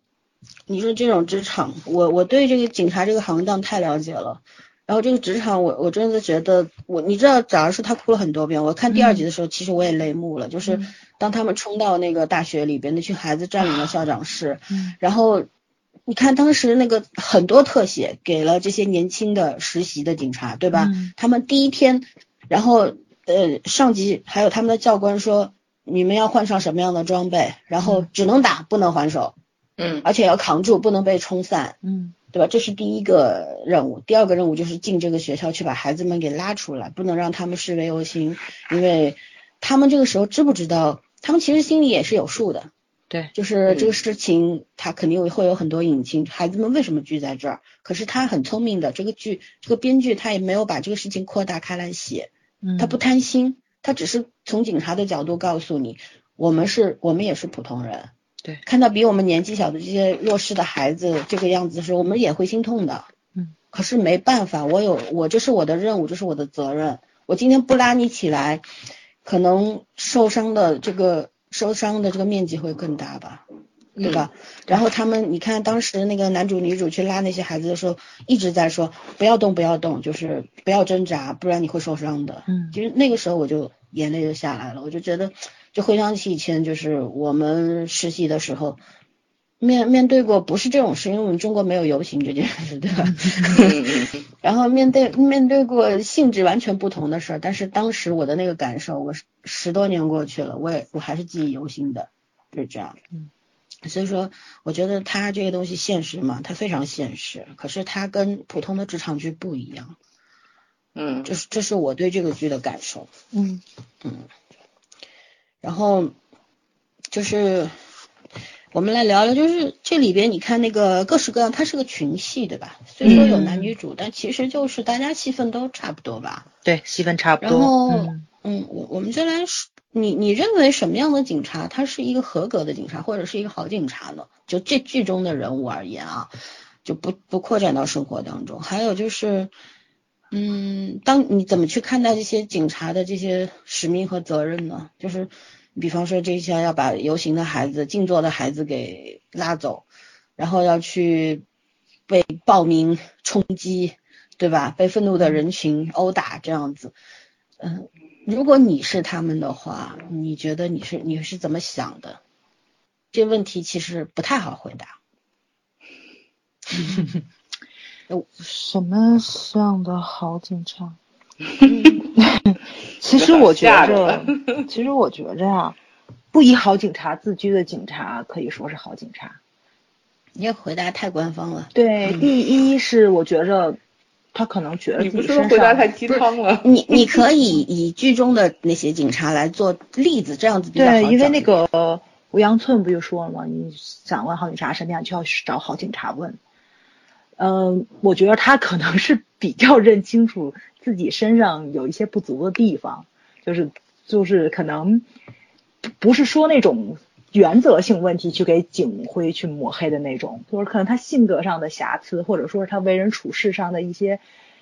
你说这种职场，我我对这个警察这个行当太了解了。然后这个职场，我我真的觉得，我你知道，假如说他哭了很多遍，我看第二集的时候，其实我也泪目了。就是当他们冲到那个大学里边，那群孩子占领了校长室，然后你看当时那个很多特写给了这些年轻的实习的警察，对吧？他们第一天，然后。呃，上级还有他们的教官说，你们要换上什么样的装备，然后只能打，不能还手，嗯，而且要扛住，不能被冲散，嗯，对吧？这是第一个任务。第二个任务就是进这个学校去把孩子们给拉出来，不能让他们视为游行，因为他们这个时候知不知道？他们其实心里也是有数的，对，就是这个事情他肯定会有很多隐情。孩子们为什么聚在这儿？可是他很聪明的，这个剧这个编剧他也没有把这个事情扩大开来写。他不贪心，他只是从警察的角度告诉你，我们是，我们也是普通人。对，看到比我们年纪小的这些弱势的孩子这个样子的时候，我们也会心痛的。嗯，可是没办法，我有我这是我的任务，这是我的责任。我今天不拉你起来，可能受伤的这个受伤的这个面积会更大吧。对吧？然后他们，你看当时那个男主女主去拉那些孩子的时候，一直在说不要动，不要动，就是不要挣扎，不然你会受伤的。嗯，其实那个时候我就眼泪就下来了，我就觉得，就回想起以前就是我们实习的时候，面面对过不是这种事，因为我们中国没有游行这件事，对吧？然后面对面对过性质完全不同的事儿，但是当时我的那个感受，我十多年过去了，我也我还是记忆犹新的，就是这样。嗯。所以说，我觉得它这个东西现实嘛，它非常现实。可是它跟普通的职场剧不一样，嗯，这是这是我对这个剧的感受。嗯嗯，然后就是我们来聊聊，就是这里边你看那个各式各样，它是个群戏，对吧？虽说有男女主，但其实就是大家戏份都差不多吧。对，戏份差不然多。后嗯嗯，我我们就来说，你你认为什么样的警察他是一个合格的警察，或者是一个好警察呢？就这剧中的人物而言啊，就不不扩展到生活当中。还有就是，嗯，当你怎么去看待这些警察的这些使命和责任呢？就是比方说这些要把游行的孩子、静坐的孩子给拉走，然后要去被暴民冲击，对吧？被愤怒的人群殴打这样子。嗯，如果你是他们的话，你觉得你是你是怎么想的？这问题其实不太好回答。什么样的好警察？其实我觉着，其实我觉着呀，不以好警察自居的警察可以说是好警察。你这回答太官方了。对，嗯第一是我觉着他可能觉得你不是回答上太鸡汤了？你你可以以剧中的那些警察来做例子，这样子比较好对，因为那个吴阳寸不就说了吗？你想问好警察什么样，就要找好警察问。嗯，我觉得他可能是比较认清楚自己身上有一些不足的地方，就是就是可能不是说那种原则性问题去给警徽去抹黑的那种，就是可能他性格上的瑕疵，或者说是他为人处事上的一些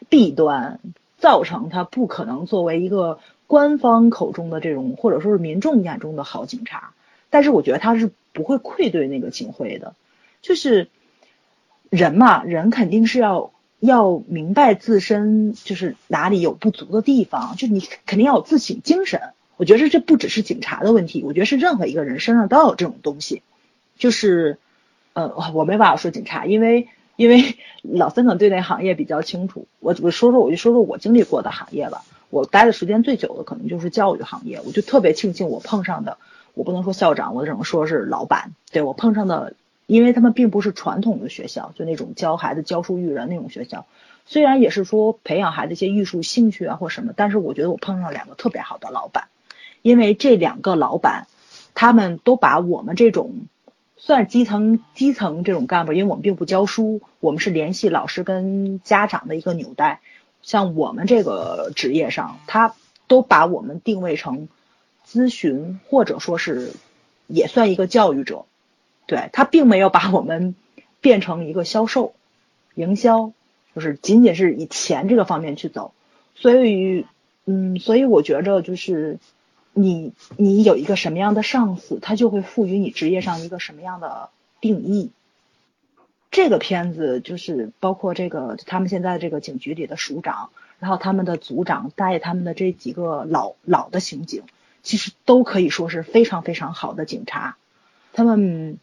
弊端，造成他不可能作为一个官方口中的这种，或者说是民众眼中的好警察。但是我觉得他是不会愧对那个警徽的，就是人嘛，人肯定是要要明白自身就是哪里有不足的地方，就你肯定要有自省精神。我觉得这不只是警察的问题，我觉得是任何一个人身上都有这种东西。就是，呃，我没办法说警察，因为因为 老三可能对那行业比较清楚。我我说说我就说说我经历过的行业吧。我待的时间最久的可能就是教育行业，我就特别庆幸我碰上的，我不能说校长，我只能说是老板。对我碰上的，因为他们并不是传统的学校，就那种教孩子教书育人那种学校。虽然也是说培养孩子一些艺术兴趣啊或什么，但是我觉得我碰上两个特别好的老板，因为这两个老板，他们都把我们这种算基层基层这种干部，因为我们并不教书，我们是联系老师跟家长的一个纽带。像我们这个职业上，他都把我们定位成咨询，或者说是也算一个教育者。对他并没有把我们变成一个销售、营销，就是仅仅是以钱这个方面去走。所以，嗯，所以我觉着就是你你有一个什么样的上司，他就会赋予你职业上一个什么样的定义。这个片子就是包括这个他们现在这个警局里的署长，然后他们的组长带他们的这几个老老的刑警，其实都可以说是非常非常好的警察，他们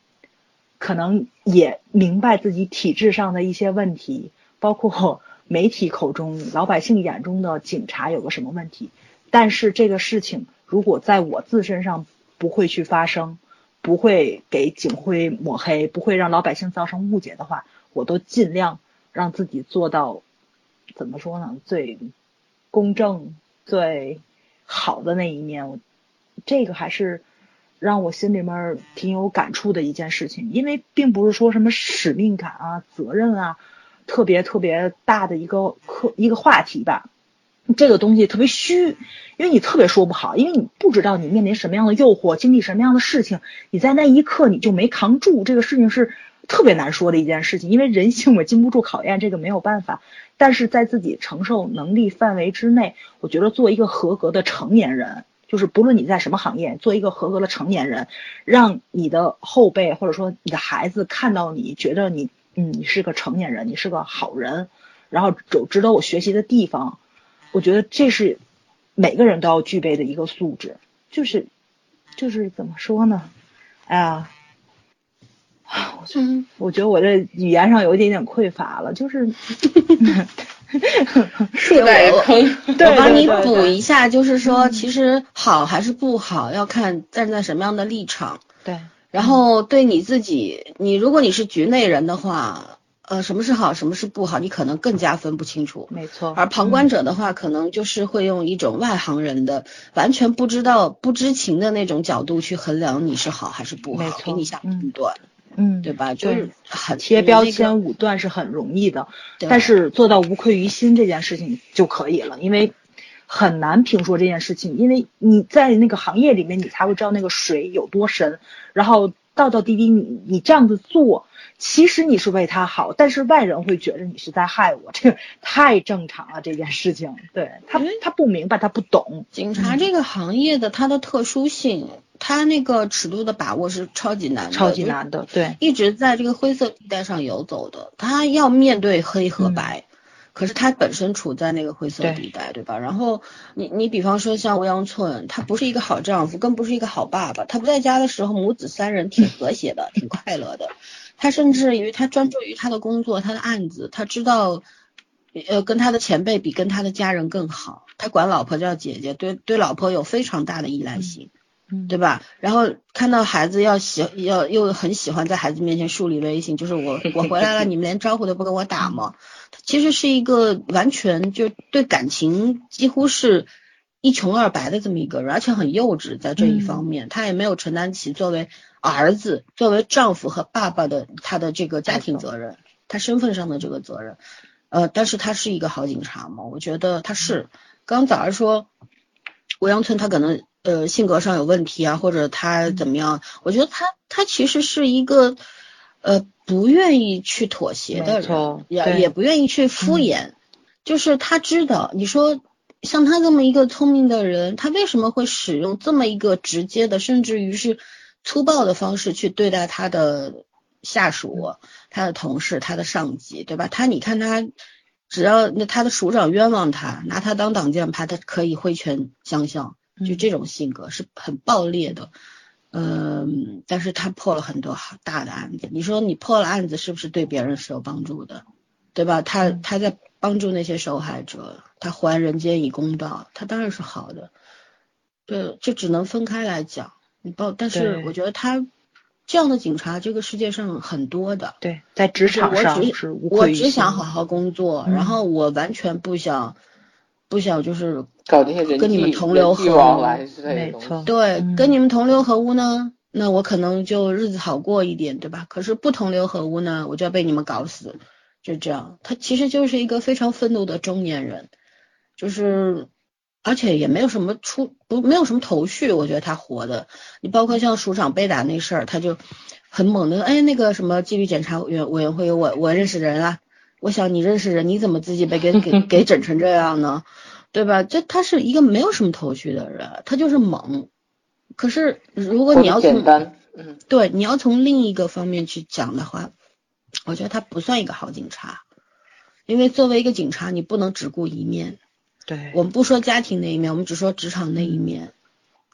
可能也明白自己体制上的一些问题，包括媒体口中、老百姓眼中的警察有个什么问题，但是这个事情如果在我自身上不会去发生。不会给警徽抹黑，不会让老百姓造成误解的话，我都尽量让自己做到，怎么说呢？最公正、最好的那一面。我这个还是让我心里面挺有感触的一件事情，因为并不是说什么使命感啊、责任啊，特别特别大的一个课一个话题吧。这个东西特别虚，因为你特别说不好，因为你不知道你面临什么样的诱惑，经历什么样的事情，你在那一刻你就没扛住，这个事情是特别难说的一件事情，因为人性嘛经不住考验，这个没有办法。但是在自己承受能力范围之内，我觉得做一个合格的成年人，就是不论你在什么行业，做一个合格的成年人，让你的后辈或者说你的孩子看到你，觉得你嗯你是个成年人，你是个好人，然后有值得我学习的地方。我觉得这是每个人都要具备的一个素质，就是就是怎么说呢？哎呀，我觉嗯，我觉得我这语言上有一点点匮乏了，就是 树在一个坑。对我帮你补一下，就是说，其实好还是不好，要看站在什么样的立场。对然后对你自己，你如果你是局内人的话，呃，什么是好，什么是不好，你可能更加分不清楚。没错。而旁观者的话，可能就是会用一种外行人的完全不知道、不知情的那种角度去衡量你是好还是不好，给你下判断。嗯，对吧？就是很贴标签、武断是很容易的，但是做到无愧于心这件事情就可以了，因为很难评说这件事情，因为你在那个行业里面，你才会知道那个水有多深。然后道道地地，你你这样子做，其实你是为他好，但是外人会觉得你是在害我，这个太正常了。这件事情，对他他不明白，他不懂。警察这个行业的它的特殊性。他那个尺度的把握是超级难的，超级难的，对，一直在这个灰色地带上游走的。他要面对黑和白，可是他本身处在那个灰色地带，对吧？然后你你比方说像欧阳寸，他不是一个好丈夫，更不是一个好爸爸。他不在家的时候，母子三人挺和谐的，挺快乐的。他甚至于他专注于他的工作，他的案子，他知道，呃，跟他的前辈比，跟他的家人更好。他管老婆叫姐姐，对对，老婆有非常大的依赖性。对吧？然后看到孩子要喜要又很喜欢在孩子面前树立威信，就是我 我回来了，你们连招呼都不跟我打吗？其实是一个完全就对感情几乎是一穷二白的这么一个人，而且很幼稚在这一方面，他也没有承担起作为儿子、作为丈夫和爸爸的他的这个家庭责任，他身份上的这个责任。呃，但是他是一个好警察嘛？我觉得他是。刚早上说欧阳村他可能。呃，性格上有问题啊，或者他怎么样？我觉得他他其实是一个呃不愿意去妥协的人，也也不愿意去敷衍。就是他知道，你说像他这么一个聪明的人，他为什么会使用这么一个直接的，甚至于是粗暴的方式去对待他的下属、他的同事、他的上级，对吧？他你看他，只要那他的署长冤枉他，拿他当挡箭牌，他可以挥拳相向。就这种性格是很暴烈的，嗯，但是他破了很多好大的案子。你说你破了案子，是不是对别人是有帮助的，对吧？他他在帮助那些受害者，他还人间以公道，他当然是好的。对，就只能分开来讲。你报，但是我觉得他这样的警察，这个世界上很多的。对，在职场上是我只想好好工作，然后我完全不想。不想就是搞那些人跟你们同流合污，没错，对，跟你们同流合污呢，那我可能就日子好过一点，对吧？可是不同流合污呢，我就要被你们搞死，就这样。他其实就是一个非常愤怒的中年人，就是而且也没有什么出不没有什么头绪，我觉得他活的。你包括像署长被打那事儿，他就很猛的，哎，那个什么纪律检查委员委员会有，我我认识的人啊。我想你认识人，你怎么自己被给 给给整成这样呢？对吧？这他是一个没有什么头绪的人，他就是猛。可是如果你要从嗯，对，你要从另一个方面去讲的话，我觉得他不算一个好警察，因为作为一个警察，你不能只顾一面。对，我们不说家庭那一面，我们只说职场那一面，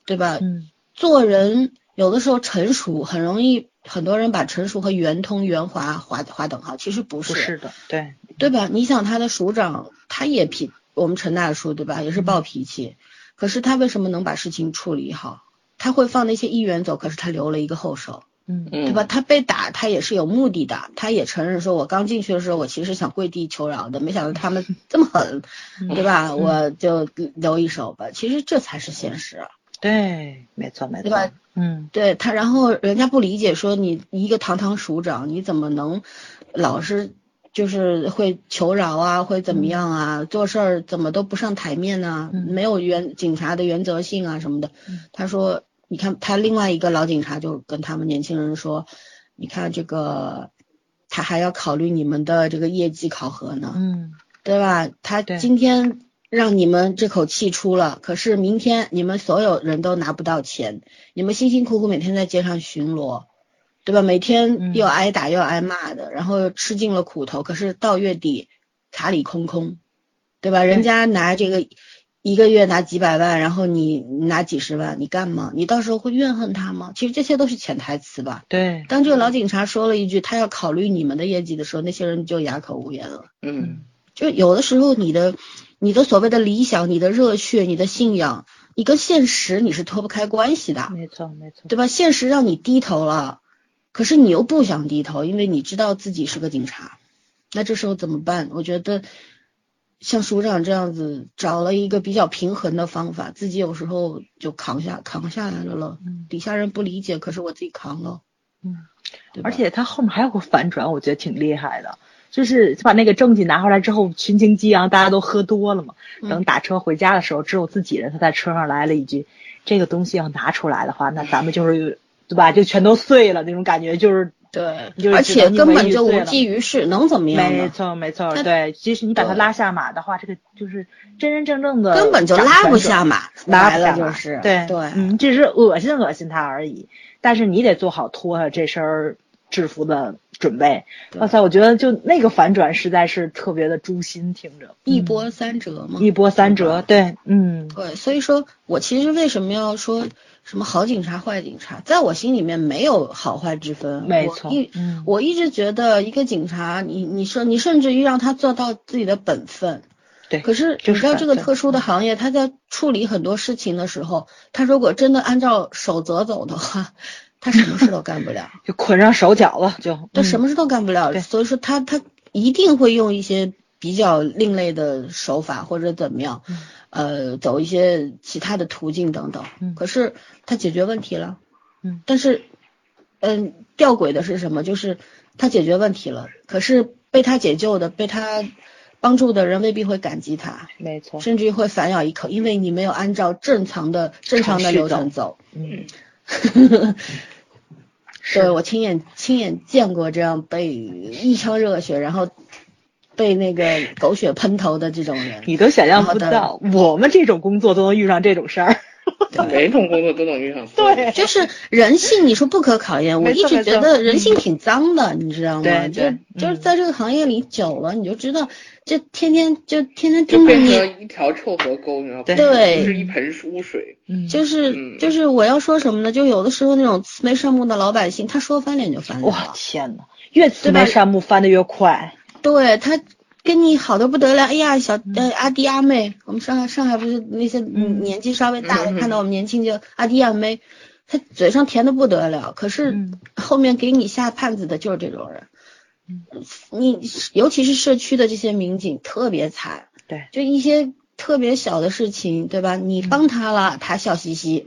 对吧？嗯，做人有的时候成熟很容易。很多人把成熟和圆通、圆滑划划等号，其实不是，不是的，对。对吧？你想他的署长，他也脾，我们陈大叔对吧，也是暴脾气，可是他为什么能把事情处理好？他会放那些议员走，可是他留了一个后手，嗯，对吧？他被打，他也是有目的的，他也承认说，我刚进去的时候，我其实想跪地求饶的，没想到他们这么狠，对吧？我就留一手吧，其实这才是现实。对，没错，没错，对吧？嗯，对他，然后人家不理解，说你一个堂堂署长，你怎么能老是就是会求饶啊，会怎么样啊？做事儿怎么都不上台面呢？没有原警察的原则性啊什么的。他说，你看他另外一个老警察就跟他们年轻人说，你看这个他还要考虑你们的这个业绩考核呢，嗯，对吧？他今天。让你们这口气出了，可是明天你们所有人都拿不到钱，你们辛辛苦苦每天在街上巡逻，对吧？每天又挨打又挨骂的，然后吃尽了苦头，可是到月底卡里空空，对吧？人家拿这个一个月拿几百万，然后你拿几十万，你干吗？你到时候会怨恨他吗？其实这些都是潜台词吧。对。当这个老警察说了一句他要考虑你们的业绩的时候，那些人就哑口无言了。嗯。就有的时候你的。你的所谓的理想、你的热血、你的信仰，你跟现实你是脱不开关系的，没错没错，对吧？现实让你低头了，可是你又不想低头，因为你知道自己是个警察，那这时候怎么办？我觉得像署长这样子找了一个比较平衡的方法，自己有时候就扛下扛下来了了，嗯底下人不理解，可是我自己扛了，嗯，对而且他后面还有个反转，我觉得挺厉害的。就是把那个证据拿回来之后，群情激昂，大家都喝多了嘛。嗯等打车回家的时候，只有自己人。他在车上来了一句：“这个东西要拿出来的话，那咱们就是对吧？就全都碎了那种感觉，就是对就是而且根本就无济于事，能怎么样没呢？错没错，他对。即使你把他拉下马的话，这个就是真真正正的根本就拉不下马，拉不下马就是对对，嗯，只是恶心恶心他而已。但是你得做好脱下这身儿制服的准备。对。哇塞，我觉得就那个反转实在是特别的诛心，听着。一波三折嘛，一波三折，对，嗯，对，所以说我其实为什么要说什么好警察、坏警察，在我心里面没有好坏之分。没错我一嗯我一直觉得一个警察，你你说你甚至于让他做到自己的本分。对。可是你知道这个特殊的行业，他在处理很多事情的时候，他如果真的按照守则走的话，他什么事都干不了，就捆上手脚了，就嗯他什么事都干不了。对所以说他他一定会用一些比较另类的手法或者怎么样，嗯呃，走一些其他的途径等等。嗯可是他解决问题了，嗯但是，嗯、吊诡的是什么？就是他解决问题了，可是被他解救的、被他帮助的人未必会感激他，没错，甚至于会反咬一口，因为你没有按照正常的正常的流程走。嗯，对我亲眼亲眼见过这样被一腔热血，然后被那个狗血喷头的这种人。你都想象不到，我们这种工作都能遇上这种事儿，每种工作都能遇上。对就是人性，你说不可考验。我一直觉得人性挺脏的，你知道吗？对对就就是嗯在这个行业里久了，你就知道，就天天就天天就盯着你，变成一条臭河沟，你知道吗？对对就是一盆污水。嗯就是嗯就是我要说什么呢？就有的时候那种慈眉善目的老百姓，他说翻脸就翻脸哇了。天呐，越慈眉善目翻的越快，对他跟你好的不得了，哎呀，小嗯。呃阿弟阿妹，我们上海上海不是那些嗯。年纪稍微大的，嗯。看到我们年轻就阿弟阿妹，他嘴上甜的不得了，可是嗯。后面给你下绊子的就是这种人。嗯。你尤其是社区的这些民警特别惨，对，就一些特别小的事情，对吧？你帮他了，他笑嘻嘻。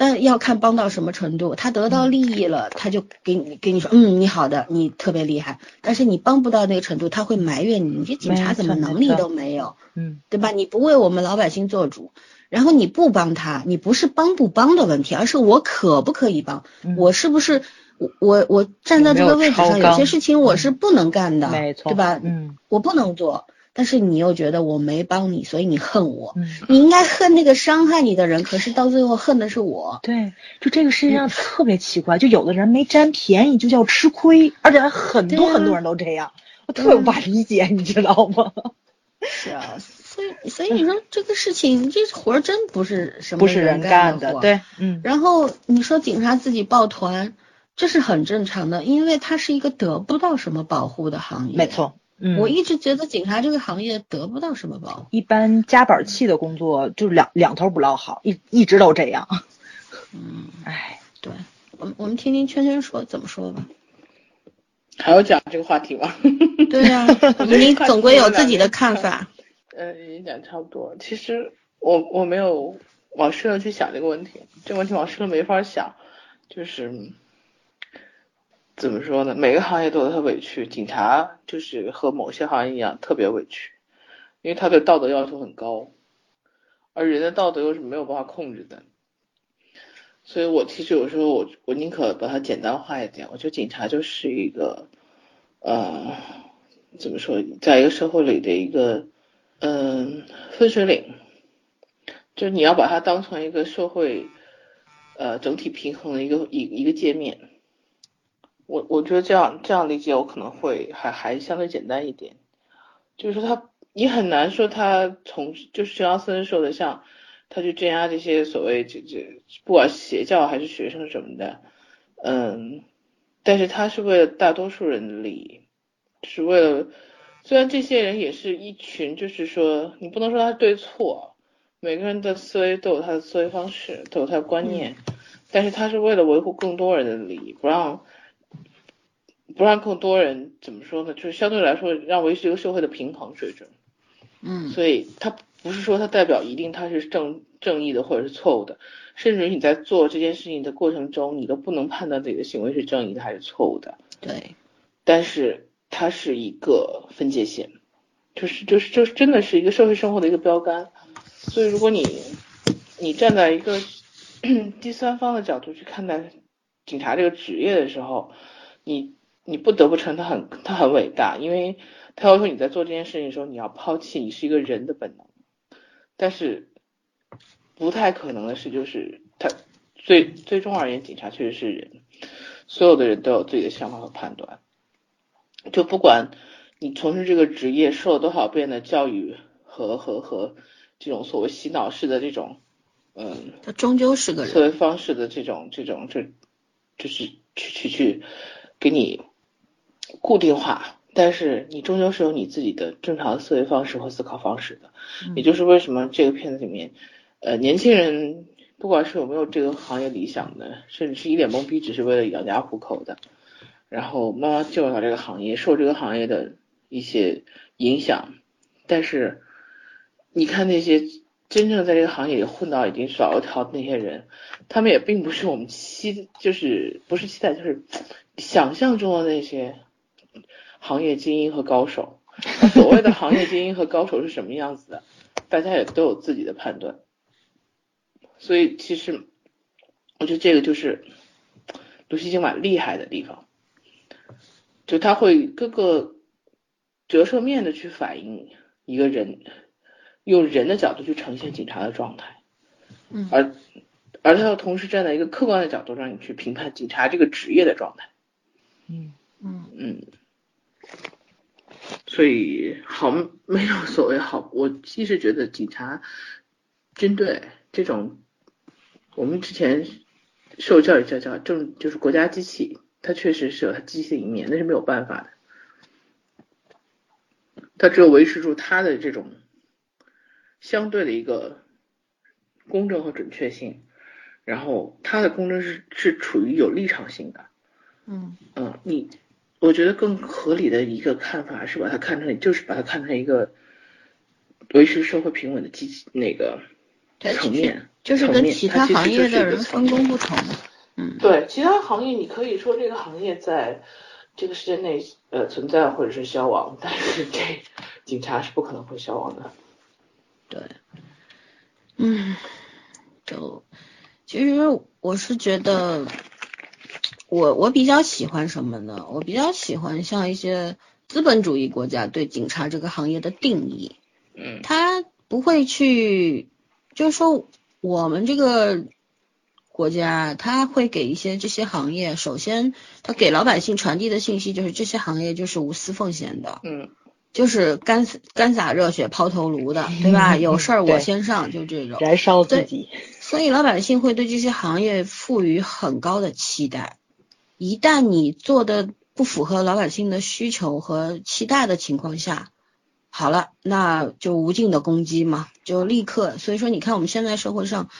但要看帮到什么程度，他得到利益了，他就给你给你说，嗯，你好的，你特别厉害。但是你帮不到那个程度，他会埋怨你，你这警察怎么能力都没有，嗯。对吧？你不为我们老百姓做主，然后你不帮他，你不是帮不帮的问题，而是我可不可以帮，嗯。我是不是我我我站在这个位置上，有些事情我是不能干的，没错，对吧？嗯。我不能做，但是你又觉得我没帮你，所以你恨我。嗯。你应该恨那个伤害你的人，可是到最后恨的是我。对，就这个世界上特别奇怪，就有的人没占便宜就叫吃亏，而且还很多很多人都这样，我特别无法理解，你知道吗？是啊，所以所以你说这个事情，这活儿真不是什么不是人干的，对，嗯，然后你说警察自己抱团，这是很正常的，因为他是一个得不到什么保护的行业。没。错，嗯，我一直觉得警察这个行业得不到什么保护。一般夹板气的工作就两两头不落好，一一直都这样，嗯，哎，对，我们我们听听圈圈说怎么说吧。还要讲这个话题吗？对呀、你总归有自己的看法。呃，也讲差不多。其实我我没有往深了去想这个问题，这个问题往深了没法想。就是怎么说呢？每个行业都有它委屈，警察就是和某些行业一样特别委屈，因为他对道德要求很高，而人的道德又是没有办法控制的。所以我其实有时候我我宁可把它简单化一点，我觉得警察就是一个，呃，怎么说，在一个社会里的一个，嗯、分水岭，就是你要把它当成一个社会，呃，整体平衡的一个一一个界面。我我觉得这样这样理解我可能会还还相对简单一点，就是说他你很难说他从就是陈耀森说的像他去镇压这些所谓这这不管是邪教还是学生什么的，嗯，但是他是为了大多数人的利益，是为了虽然这些人也是一群，就是说你不能说他对错，每个人的思维都有他的思维方式，都有他的观念，但是他是为了维护更多人的利益，不让不让更多人怎么说呢？就是相对来说让维持一个社会的平衡水准。嗯所以它不是说它代表一定它是正正义的或者是错误的，甚至于你在做这件事情的过程中，你都不能判断自己的行为是正义的还是错误的。对，但是它是一个分界线，就是就是就是真的是一个社会生活的一个标杆。所以如果你你站在一个 第三方的角度去看待警察这个职业的时候，你你不得不承认他很他很伟大，因为他要求你在做这件事情的时候，你要抛弃你是一个人的本能。但是不太可能的是，就是他最最终而言，警察确实是人，所有的人都有自己的想法和判断。就不管你从事这个职业受了多少遍的教育和和和这种所谓洗脑式的这种，嗯，他终究是个人。思维方式的这种这种这，就是去去去给你固定化，但是你终究是有你自己的正常的思维方式和思考方式的，也就是为什么这个片子里面，呃，年轻人不管是有没有这个行业理想的，甚至是一脸懵逼，只是为了养家糊口的，然后慢慢进入到这个行业，受这个行业的一些影响，但是你看那些真正在这个行业里混到已经老油条的那些人，他们也并不是我们期，就是不是期待，就是想象中的那些行业精英和高手。所谓的行业精英和高手是什么样子的，大家也都有自己的判断。所以其实，我觉得这个就是卢锡金蛮厉害的地方，就他会各个折射面的去反映一个人，用人的角度去呈现警察的状态，嗯。而而他又同时站在一个客观的角度让你去评判警察这个职业的状态，嗯嗯。嗯，所以好没有所谓好，我其实觉得警察军队这种，我们之前受教育叫叫政就是国家机器，它确实是有它机器的一面，那是没有办法的。它只有维持住它的这种相对的一个公正和准确性，然后它的公正是是处于有立场性的。嗯嗯，你我觉得更合理的一个看法是把它看成就是把它看成一个维持社会平稳的机器那个层面，就是跟其他行业的人分工不同。嗯，对，其他行业你可以说这个行业在这个时间内呃存在或者是消亡，但是这警察是不可能会消亡的。对，嗯，就其实我是觉得，我我比较喜欢什么呢？我比较喜欢像一些资本主义国家对警察这个行业的定义，嗯他不会去，就是说我们这个国家，他会给一些这些行业，首先他给老百姓传递的信息就是这些行业就是无私奉献的，嗯就是干干洒热血抛头颅的，对吧？有事儿我先上，就这种。燃烧自己，所以老百姓会对这些行业赋予很高的期待。一旦你做的不符合老百姓的需求和期待的情况下，好了，那就无尽的攻击嘛，就立刻。所以说，你看我们现在社会上，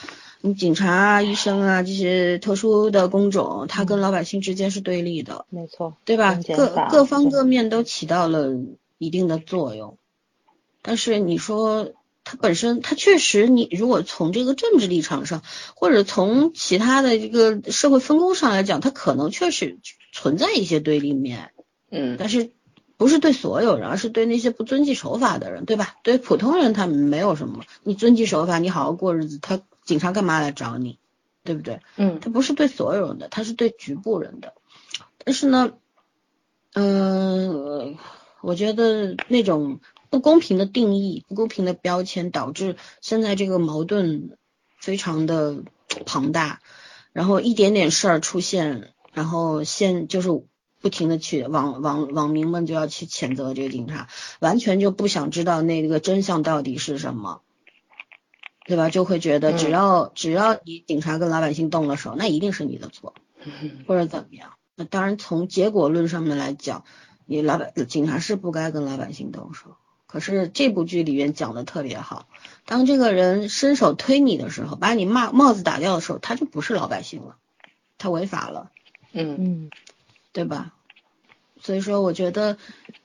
你警察啊、医生啊这些特殊的工种，它跟老百姓之间是对立的。没错，对吧各各方各面都起到了一定的作用，但是你说它本身，它确实，你如果从这个政治立场上，或者从其他的这个社会分工上来讲，它可能确实存在一些对立面，嗯但是不是对所有人，而是对那些不遵纪守法的人，对吧？对普通人他们没有什么，你遵纪守法，你好好过日子，他警察干嘛来找你，对不对？嗯他不是对所有人的，他是对局部人的。但是呢，嗯、我觉得那种不公平的定义、不公平的标签，导致现在这个矛盾非常的庞大，然后一点点事儿出现，然后现就是不停的去网网网民们就要去谴责这个警察，完全就不想知道那个真相到底是什么。对吧？就会觉得只嗯要、只要你警察跟老百姓动了手，那一定是你的错，或者怎么样。那当然，从结果论上面来讲，你老百警察是不该跟老百姓动手。可是这部剧里面讲的特别好，当这个人伸手推你的时候，把你帽帽子打掉的时候，他就不是老百姓了，他违法了，嗯嗯对吧？所以说，我觉得，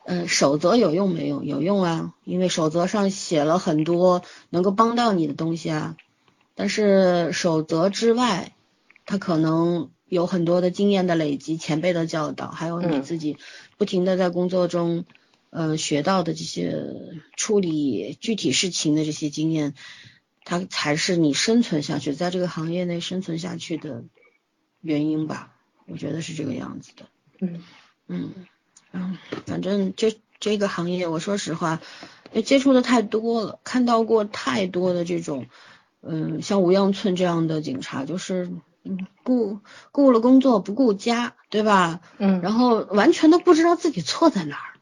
嗯、守则有用没用？有用啊，因为守则上写了很多能够帮到你的东西啊。但是守则之外，他可能有很多的经验的累积、前辈的教导，还有你嗯自己不停的在工作中，呃，学到的这些处理具体事情的这些经验，它才是你生存下去，在这个行业内生存下去的原因吧。我觉得是这个样子的。嗯嗯嗯，反正这这个行业，我说实话，接触的太多了，看到过太多的这种，嗯，像吴阳村这样的警察，就是嗯顾顾了工作不顾家，对吧？嗯然后完全都不知道自己错在哪儿，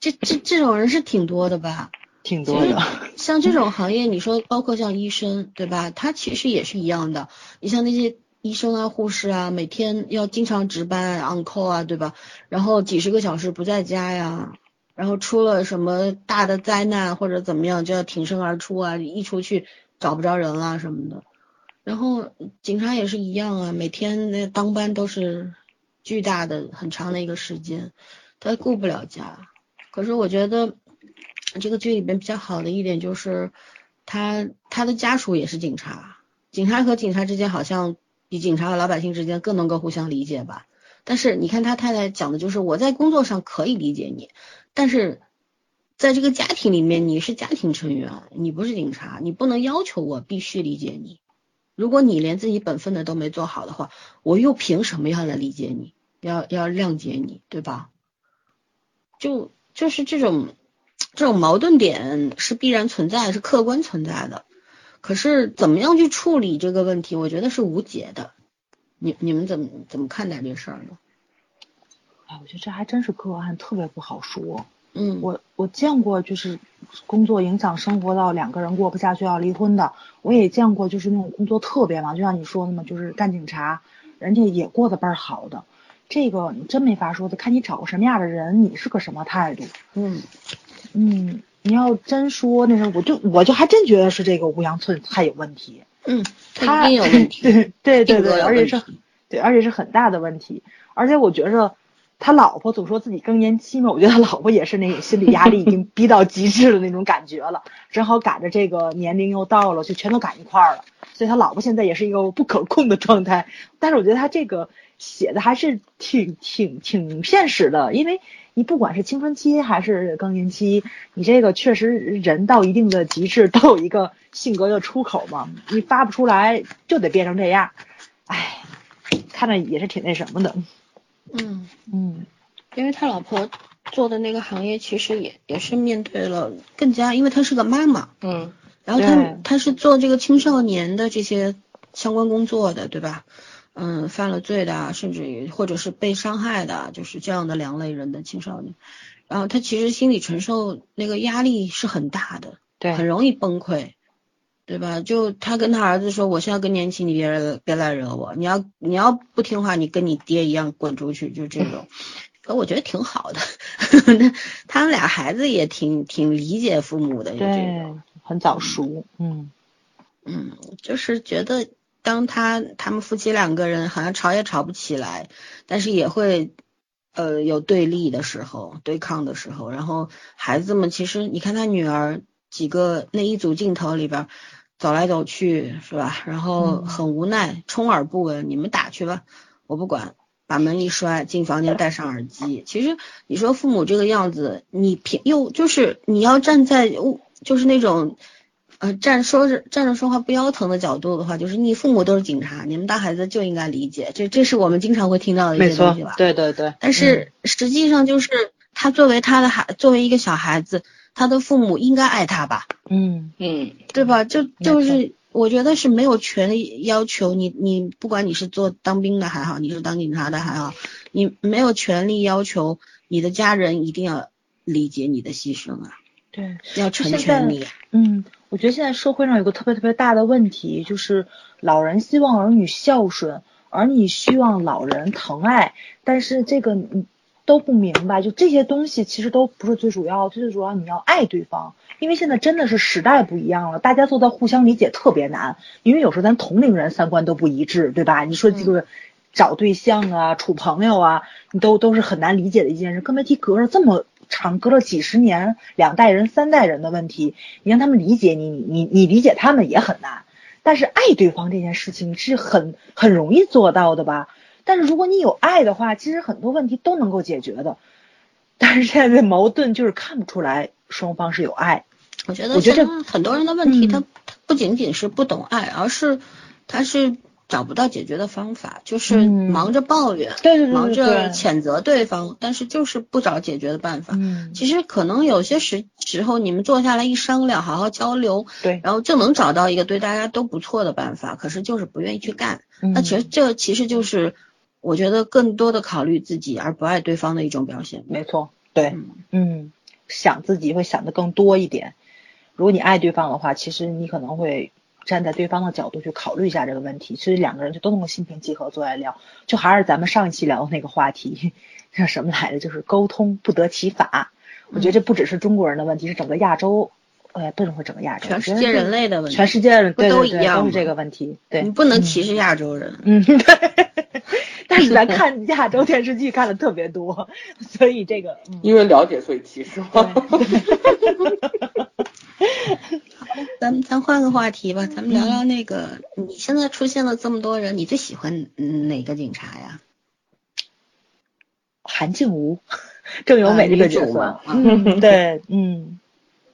这这这种人是挺多的吧？挺多的。像这种行业，你说包括像医生，对吧？他其实也是一样的。你像那些医生啊、护士啊，每天要经常值班、on call 啊，对吧？然后几十个小时不在家呀，然后出了什么大的灾难或者怎么样，就要挺身而出啊，一出去找不着人啦什么的。然后警察也是一样啊，每天那当班都是巨大的很长的一个时间，他顾不了家。可是我觉得这个剧里边比较好的一点就是，他他的家属也是警察，警察和警察之间好像比警察和老百姓之间更能够互相理解吧。但是你看他太太讲的就是我在工作上可以理解你，但是在这个家庭里面你是家庭成员，你不是警察，你不能要求我必须理解你。如果你连自己本分的都没做好的话，我又凭什么要来理解你，要要谅解你，对吧？就就是这种这种矛盾点是必然存在，是客观存在的。可是怎么样去处理这个问题，我觉得是无解的。你你们怎么怎么看待这事儿呢？哎，我觉得这还真是个案，特别不好说。嗯，我我见过就是工作影响生活到两个人过不下去要离婚的，我也见过就是那种工作特别忙，就像你说的嘛，就是干警察，人家也过得倍儿好的。这个你真没法说的，看你找个什么样的人，你是个什么态度。嗯嗯，你要真说那时候，我就我就还真觉得是这个吴阳寸太有问题，嗯，他有问题，对对对而且是。对，而且是很大的问题。而且我觉着他老婆总说自己更年期嘛，我觉得他老婆也是那种心理压力已经逼到极致的那种感觉了，正好赶着这个年龄又到了，就全都赶一块儿了。所以他老婆现在也是一个不可控的状态。但是我觉得他这个写的还是挺挺挺现实的，因为你不管是青春期还是更年期，你这个确实人到一定的极致 都有一个性格的出口嘛，你发不出来就得变成这样。唉，看着也是挺那什么的。嗯，嗯因为他老婆做的那个行业，其实也也是面对了更加，因为她是个妈妈，嗯然后他对他是做这个青少年的这些相关工作的，对吧？嗯，犯了罪的啊，甚至于或者是被伤害的啊，就是这样的两类人的青少年。然后他其实心理承受那个压力是很大的，对很容易崩溃，对吧？就他跟他儿子说：“我现在更年期，你别别来惹我，你要你要不听话，你跟你爹一样滚出去。”就这种。可我觉得挺好的，那他们俩孩子也挺挺理解父母的，就这很早熟。嗯嗯，就是觉得当他他们夫妻两个人好像吵也吵不起来，但是也会呃有对立的时候，对抗的时候，然后孩子们其实你看他女儿几个那一组镜头里边走来走去是吧？然后嗯很无奈，充耳不闻，你们打去吧，我不管。把门一摔，进房间戴上耳机。其实你说父母这个样子，你平又就是你要站在就是那种呃，站说着站着说话不腰疼的角度的话，就是你父母都是警察，你们大孩子就应该理解，这这是我们经常会听到的一些东西吧。，对对对。但是实际上就是他作为他的孩，作为一个小孩子，他的父母应该爱他吧，嗯嗯对吧？就就是我觉得是没有权利要求你，你不管你是做当兵的还好，你是当警察的还好，你没有权利要求你的家人一定要理解你的牺牲啊，对。要成全你。嗯，我觉得现在社会上有个特别特别大的问题，就是老人希望儿女孝顺，儿女希望老人疼爱，但是这个嗯都不明白，就这些东西其实都不是最主要，最主要你要爱对方，因为现在真的是时代不一样了，大家做到互相理解特别难，因为有时候咱同龄人三观都不一致，对吧？你说这个找对象啊、处朋友啊，你都都是很难理解的一件事，更别提隔着这么长，隔了几十年，两代人、三代人的问题，你让他们理解你，你你你理解他们也很难。但是爱对方这件事情是很很容易做到的吧？但是如果你有爱的话，其实很多问题都能够解决的。但是现在的矛盾就是看不出来双方是有爱。我觉得，我觉得很多人的问题，他不仅仅是不懂爱，而是他是找不到解决的方法，就是嗯忙着抱怨，对对对对忙着谴责对方，但是就是不找解决的办法。嗯，其实可能有些时时候，你们坐下来一商量，好好交流，对，然后就能找到一个对大家都不错的办法。可是就是不愿意去干。那嗯其实这其实就是我觉得更多的考虑自己而不爱对方的一种表现。没错，对，嗯嗯，想自己会想的更多一点。如果你爱对方的话，其实你可能会站在对方的角度去考虑一下这个问题，其实两个人就都能够心平气和坐下来聊。就还是咱们上一期聊的那个话题，叫什么来着？就是沟通不得其法。我觉得这不只是中国人的问题，是整个亚洲，呃，不能说整个亚洲，全世界人类的问题，全世界人都一样都是这个问题。对，你不能歧视亚洲人。嗯，对。但是咱看亚洲电视剧看的特别多，所以这个，嗯，因为了解所以歧视吗？咱们咱换个话题吧，咱们聊聊那个，你现在出现了这么多人，你最喜欢嗯哪个警察呀？韩静茹，郑有美这个角色啊女主嘛，嗯，对，嗯，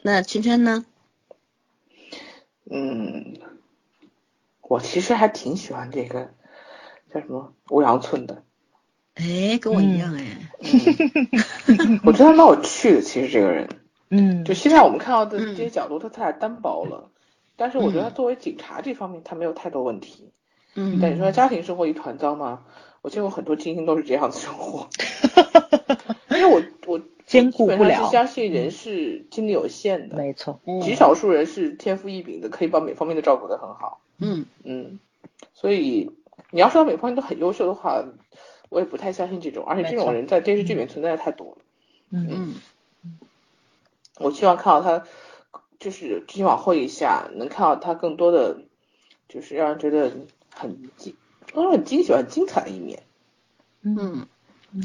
那圈圈呢？嗯，我其实还挺喜欢这个叫什么欧阳寸的，哎，跟我一样哎。嗯 我觉得他蛮有趣的。其实这个人，嗯，就现在我们看到的嗯这些角度，他太单薄了。但是我觉得他作为警察这方面，他没有太多问题。嗯但你说家庭生活一团糟吗？我见过很多精英都是这样子生活。因为我我 兼顾不了是相信人是精力有限的，没错，极少数人是天赋异禀的，可以把每方面都照顾得很好。嗯嗯，所以你要说他每方面都很优秀的话，我也不太相信这种，而且这种人在电视剧里面存在的太多了。嗯嗯我希望看到他，就是继续往后一下，能看到他更多的，就是让人觉得很惊，不能说很惊喜，很精彩的一面。嗯，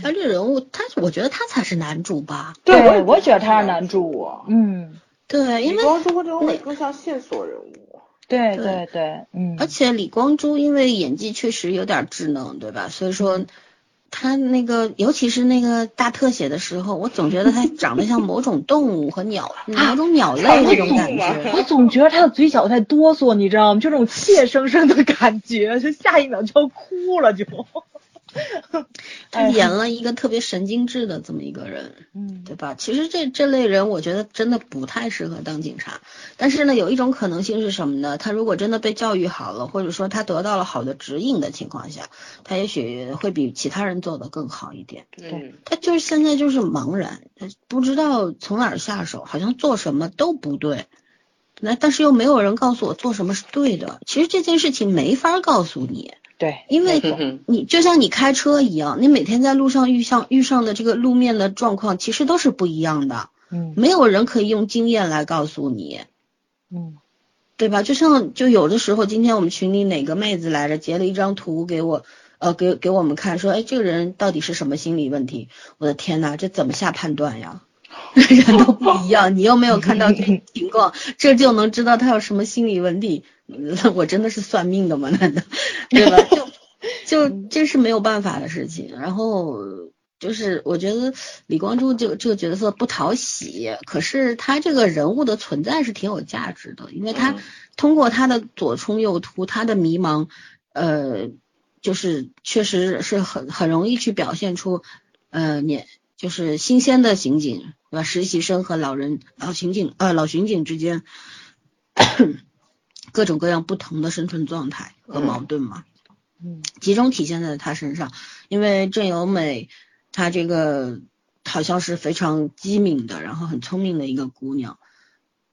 他这人物，他我觉得他才是男主吧？对我也我也觉得他是男男主啊。嗯，对，因为李光洙和郑有美更像线索人物。对对对对，嗯，而且李光洙因为演技确实有点稚嫩，对吧？所以说他那个，尤其是那个大特写的时候，我总觉得他长得像某种动物和鸟，某种鸟类那种感觉。我总觉得他的嘴角在哆嗦，你知道吗？就这种怯生生的感觉，就下一秒就要哭了，就。他演了一个特别神经质的这么一个人，嗯对吧？其实这这类人，我觉得真的不太适合当警察。但是呢，有一种可能性是什么呢？他如果真的被教育好了，或者说他得到了好的指引的情况下，他也许会比其他人做得更好一点。嗯，他就是现在就是茫然，他不知道从哪儿下手，好像做什么都不对。那但是又没有人告诉我做什么是对的。其实这件事情没法告诉你，对，因为嗯你就像你开车一样，你每天在路上遇上遇上的这个路面的状况，其实都是不一样的。嗯没有人可以用经验来告诉你，嗯对吧？就像就有的时候，今天我们群里哪个妹子来着，截了一张图给我，呃，给给我们看，说，哎，这个人到底是什么心理问题？我的天呐，这怎么下判断呀？人都不一样，你又没有看到这个情况，这就能知道他有什么心理问题？嗯 我真的是算命的吗？难道对吧？就就这是没有办法的事情。然后就是我觉得李光洙这个这个角色不讨喜，可是他这个人物的存在是挺有价值的，因为他嗯通过他的左冲右突，他的迷茫，呃，就是确实是很很容易去表现出，呃，你就是新鲜的刑警，对吧？实习生和老人老刑警呃老巡警之间各种各样不同的生存状态和矛盾嘛。嗯集中体现在他身上，因为郑有美她这个好像是非常机敏的，然后很聪明的一个姑娘，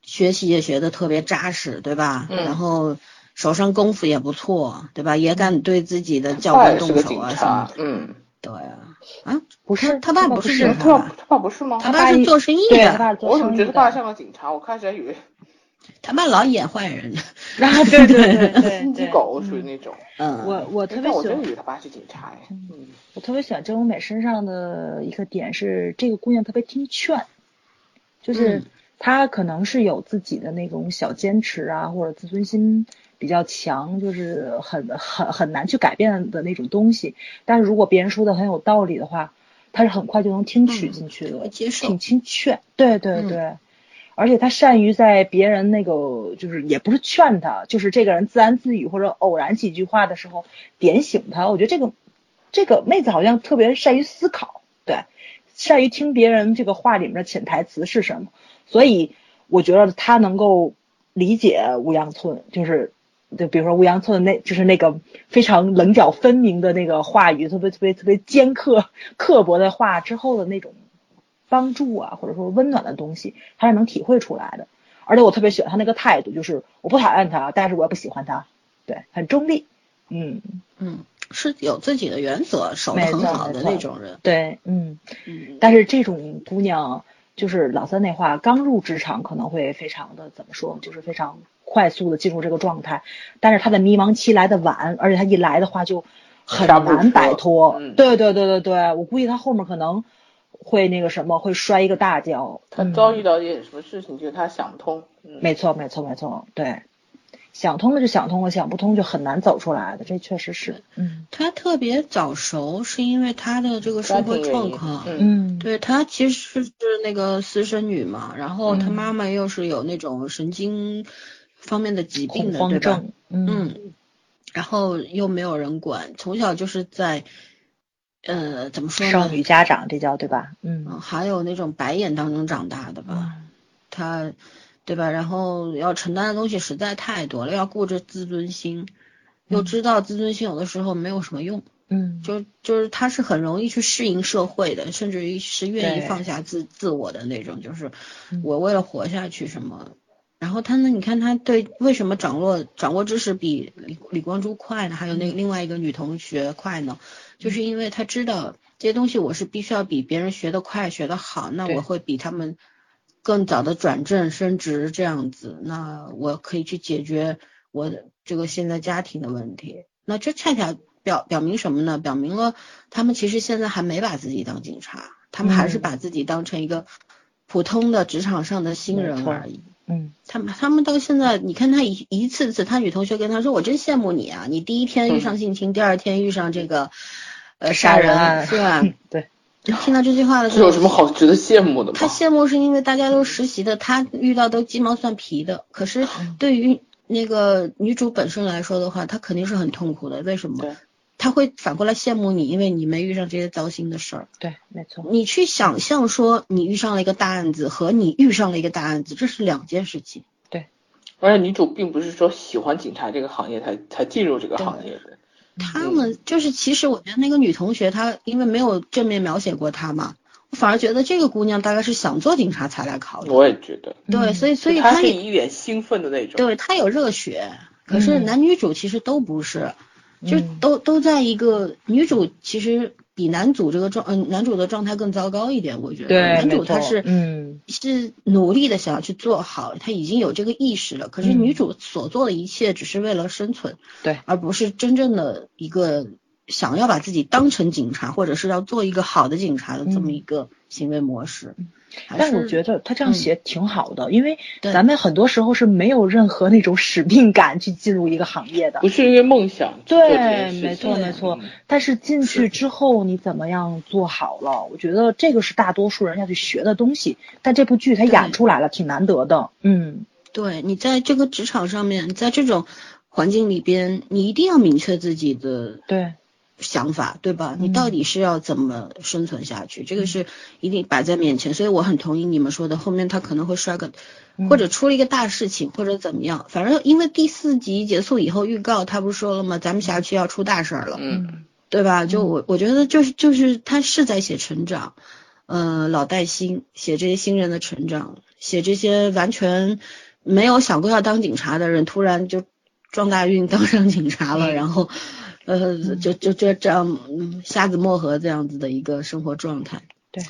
学习也学的特别扎实，对吧？嗯然后手上功夫也不错，对吧？也敢对自己的教官动手啊什么的。，嗯对啊，啊，不是他爸不是警他爸察，他爸不是吗？他爸是做生意的，我怎么觉得他爸像个警察？我开始还以为他妈老演坏人。然后 对对对对心机，狗属于那种。嗯，我我特别喜欢我真以为他爸是警察呀。嗯，我特别喜欢郑有美身上的一个点是，这个姑娘特别听劝，就是嗯她可能是有自己的那种小坚持啊，或者自尊心比较强，就是很很很难去改变的那种东西。但是如果别人说的很有道理的话，她是很快就能听取嗯进去的，会接受挺听劝。对对嗯对。而且他善于在别人那个，就是也不是劝他，就是这个人自言自语或者偶然几句话的时候点醒他。我觉得这个这个妹子好像特别善于思考，对，善于听别人这个话里面的潜台词是什么。所以我觉得他能够理解乌阳村，就是就比如说乌阳村的那，就是那个非常棱角分明的那个话语，特别特别特别尖刻刻薄的话之后的那种帮助啊，或者说温暖的东西，他是能体会出来的。而且我特别喜欢他那个态度，就是我不讨厌他，但是我也不喜欢他，对，很中立。嗯，嗯，是有自己的原则，守得很好的那种人。对，嗯。嗯，但是这种姑娘，就是老三那话，刚入职场可能会非常的怎么说，就是非常快速的进入这个状态。但是她的迷茫期来的晚，而且她一来的话就很难摆脱。嗯对对对对对，我估计她后面可能会那个什么，会摔一个大跤。他嗯遭遇到一点什么事情，就是他想不通。嗯，没错没错没错，对，想通了就想通了，想不通就很难走出来的，这确实是。嗯他特别早熟，是因为他的这个生活家庭原因状况。嗯嗯，对他其实是那个私生女嘛，然后她嗯妈妈又是有那种神经方面的疾病的，对吧？慌症。嗯嗯，然后又没有人管，从小就是在，呃，怎么说呢？少女家长这叫对吧？嗯嗯，还有那种白眼当中长大的吧，他，对吧？然后要承担的东西实在太多了，要顾着自尊心，又嗯知道自尊心有的时候没有什么用，嗯，就就是他是很容易去适应社会的，甚至于是愿意放下自自我的那种，就是嗯我为了活下去什么。然后他呢？你看他对为什么掌握掌握知识比李李光洙快呢？还有那另外一个女同学快呢？就是因为他知道这些东西我是必须要比别人学得快学得好，那我会比他们更早的转正升职这样子，那我可以去解决我的这个现在家庭的问题。那这恰恰表表明什么呢？表明了他们其实现在还没把自己当警察，他们还是嗯把自己当成一个普通的职场上的新人而已。嗯他们他们到现在，你看他一一次次，他女同学跟他说：“我真羡慕你啊，你第一天遇上性侵，第二天遇上这个呃杀杀人案，是吧？”对，听到这句话的时这候，有什么好值得羡慕的吗？他羡慕是因为大家都实习的，他遇到都鸡毛蒜皮的。可是嗯对于那个女主本身来说的话，她肯定是很痛苦的。为什么对？她会反过来羡慕你，因为你没遇上这些糟心的事儿。对，没错。你去想象说你遇上了一个大案子和你遇上了一个大案子，这是两件事情。对而且女主并不是说喜欢警察这个行业才才进入这个行业的。他们就是，其实我觉得那个女同学她因为没有正面描写过她嘛，我反而觉得这个姑娘大概是想做警察才来考的。我也觉得，对，嗯所以所以她是一脸兴奋的那种。对她有热血，可是嗯男女主其实都不是，就嗯都都在一个女主其实比男主这个状，嗯、男主的状态更糟糕一点，我觉得。对，男主他是嗯是努力的想要去做好，他已经有这个意识了。可是嗯女主所做的一切只是为了生存，对，而不是真正的一个想要把自己当成警察，或者是要做一个好的警察的这么嗯一个行为模式。还但我觉得他这样嗯写挺好的，因为咱们很多时候是没有任何那种使命感去进入一个行业的不。是因为梦想对，没错没错嗯。但是进去之后你怎么样做好了？我觉得这个是大多数人要去学的东西。但这部剧它演出来了，挺难得的。嗯，对你在这个职场上面，在这种环境里边，你一定要明确自己的对，想法，对吧？嗯你到底是要怎么生存下去？这个是一定摆在面前，所以我很同意你们说的，后面他可能会摔个，嗯或者出了一个大事情，或者怎么样。反正因为第四集结束以后，预告他不是说了吗？咱们辖区要出大事儿了，嗯，对吧？就我我觉得就是就是他是在写成长，呃，老带新，写这些新人的成长，写这些完全没有想过要当警察的人，突然就撞大运当上警察了，嗯然后呃，就就就这样嗯瞎子摸河这样子的一个生活状态。对，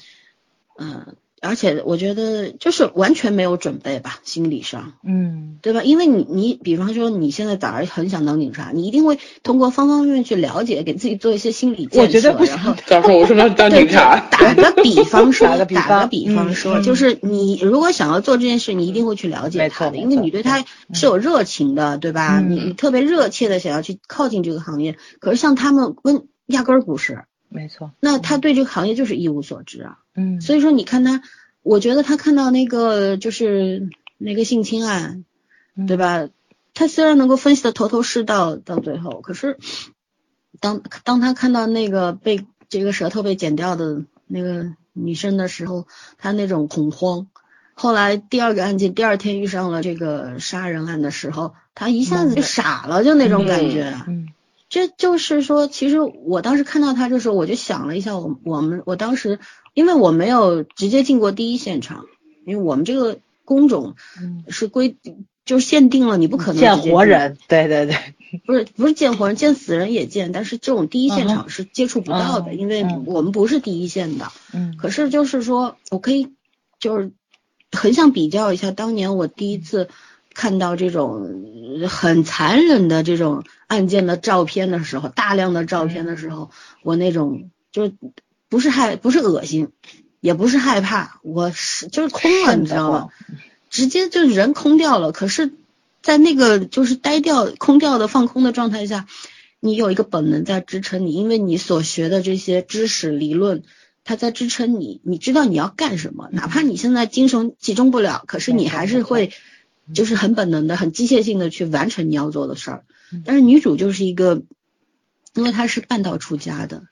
嗯。而且我觉得就是完全没有准备吧，心理上，嗯，对吧？因为你你比方说你现在早上很想当警察，你一定会通过方方面面去了解，给自己做一些心理建设。我觉得不行。早上我说要当 警察，打个比方说，打个比方说，就是你如果想要做这件事，你一定会去了解他的，因为你对他是有热情的，对吧？你你特别热切的想要去靠近这个行业，可是像他们问压根儿不是。没错，那他对这个行业就是一无所知啊。嗯，所以说你看他，我觉得他看到那个就是那个性侵案，对吧？他虽然能够分析的头头是道到最后，可是当当他看到那个被这个舌头被剪掉的那个女生的时候，他那种恐慌。后来第二个案件，第二天遇上了这个杀人案的时候，他一下子就傻了，就那种感觉。嗯。这就是说，其实我当时看到他的时候，我就想了一下，我我们我当时，因为我没有直接进过第一现场，因为我们这个工种是规，就是限定了你不可能见活人，对对对，不是不是见活人，见死人也见，但是这种第一现场是接触不到的，因为我们不是第一线的。嗯。可是就是说我可以，就是很想比较一下当年我第一次。看到这种很残忍的这种案件的照片的时候，大量的照片的时候，我那种就不是害，不是恶心，也不是害怕，我是就是空了，你知道吗？直接就人空掉了。可是，在那个就是呆掉、空掉的放空的状态下，你有一个本能在支撑你，因为你所学的这些知识理论，它在支撑你，你知道你要干什么，哪怕你现在精神集中不了，可是你还是会。就是很本能的、很机械性的去完成你要做的事儿，但是女主就是一个，因为她是半道出家的，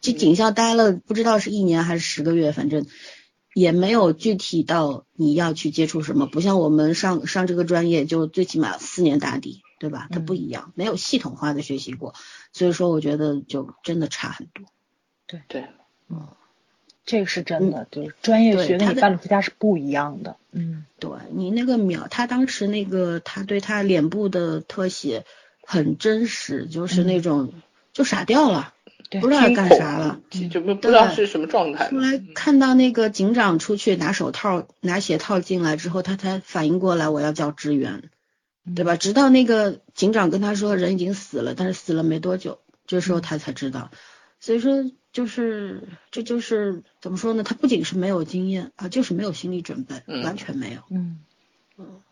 这警校待了不知道是一年还是十个月，反正也没有具体到你要去接触什么，不像我们上上这个专业就最起码四年打底，对吧？它不一样，没有系统化的学习过，所以说我觉得就真的差很多。对对，嗯。这个是真的，就是专业学跟你半路出家是不一样的。嗯，对你那个秒，他当时那个他对他脸部的特写很真实，就是那种就傻掉了，不知道干啥了，就不不知道是什么状态。后来看到那个警长出去拿手套、拿鞋套进来之后，他才反应过来我要叫支援，对吧？直到那个警长跟他说人已经死了，但是死了没多久，这时候他才知道。所以说，就是这就是怎么说呢？他不仅是没有经验啊，就是没有心理准备，完全没有。嗯嗯。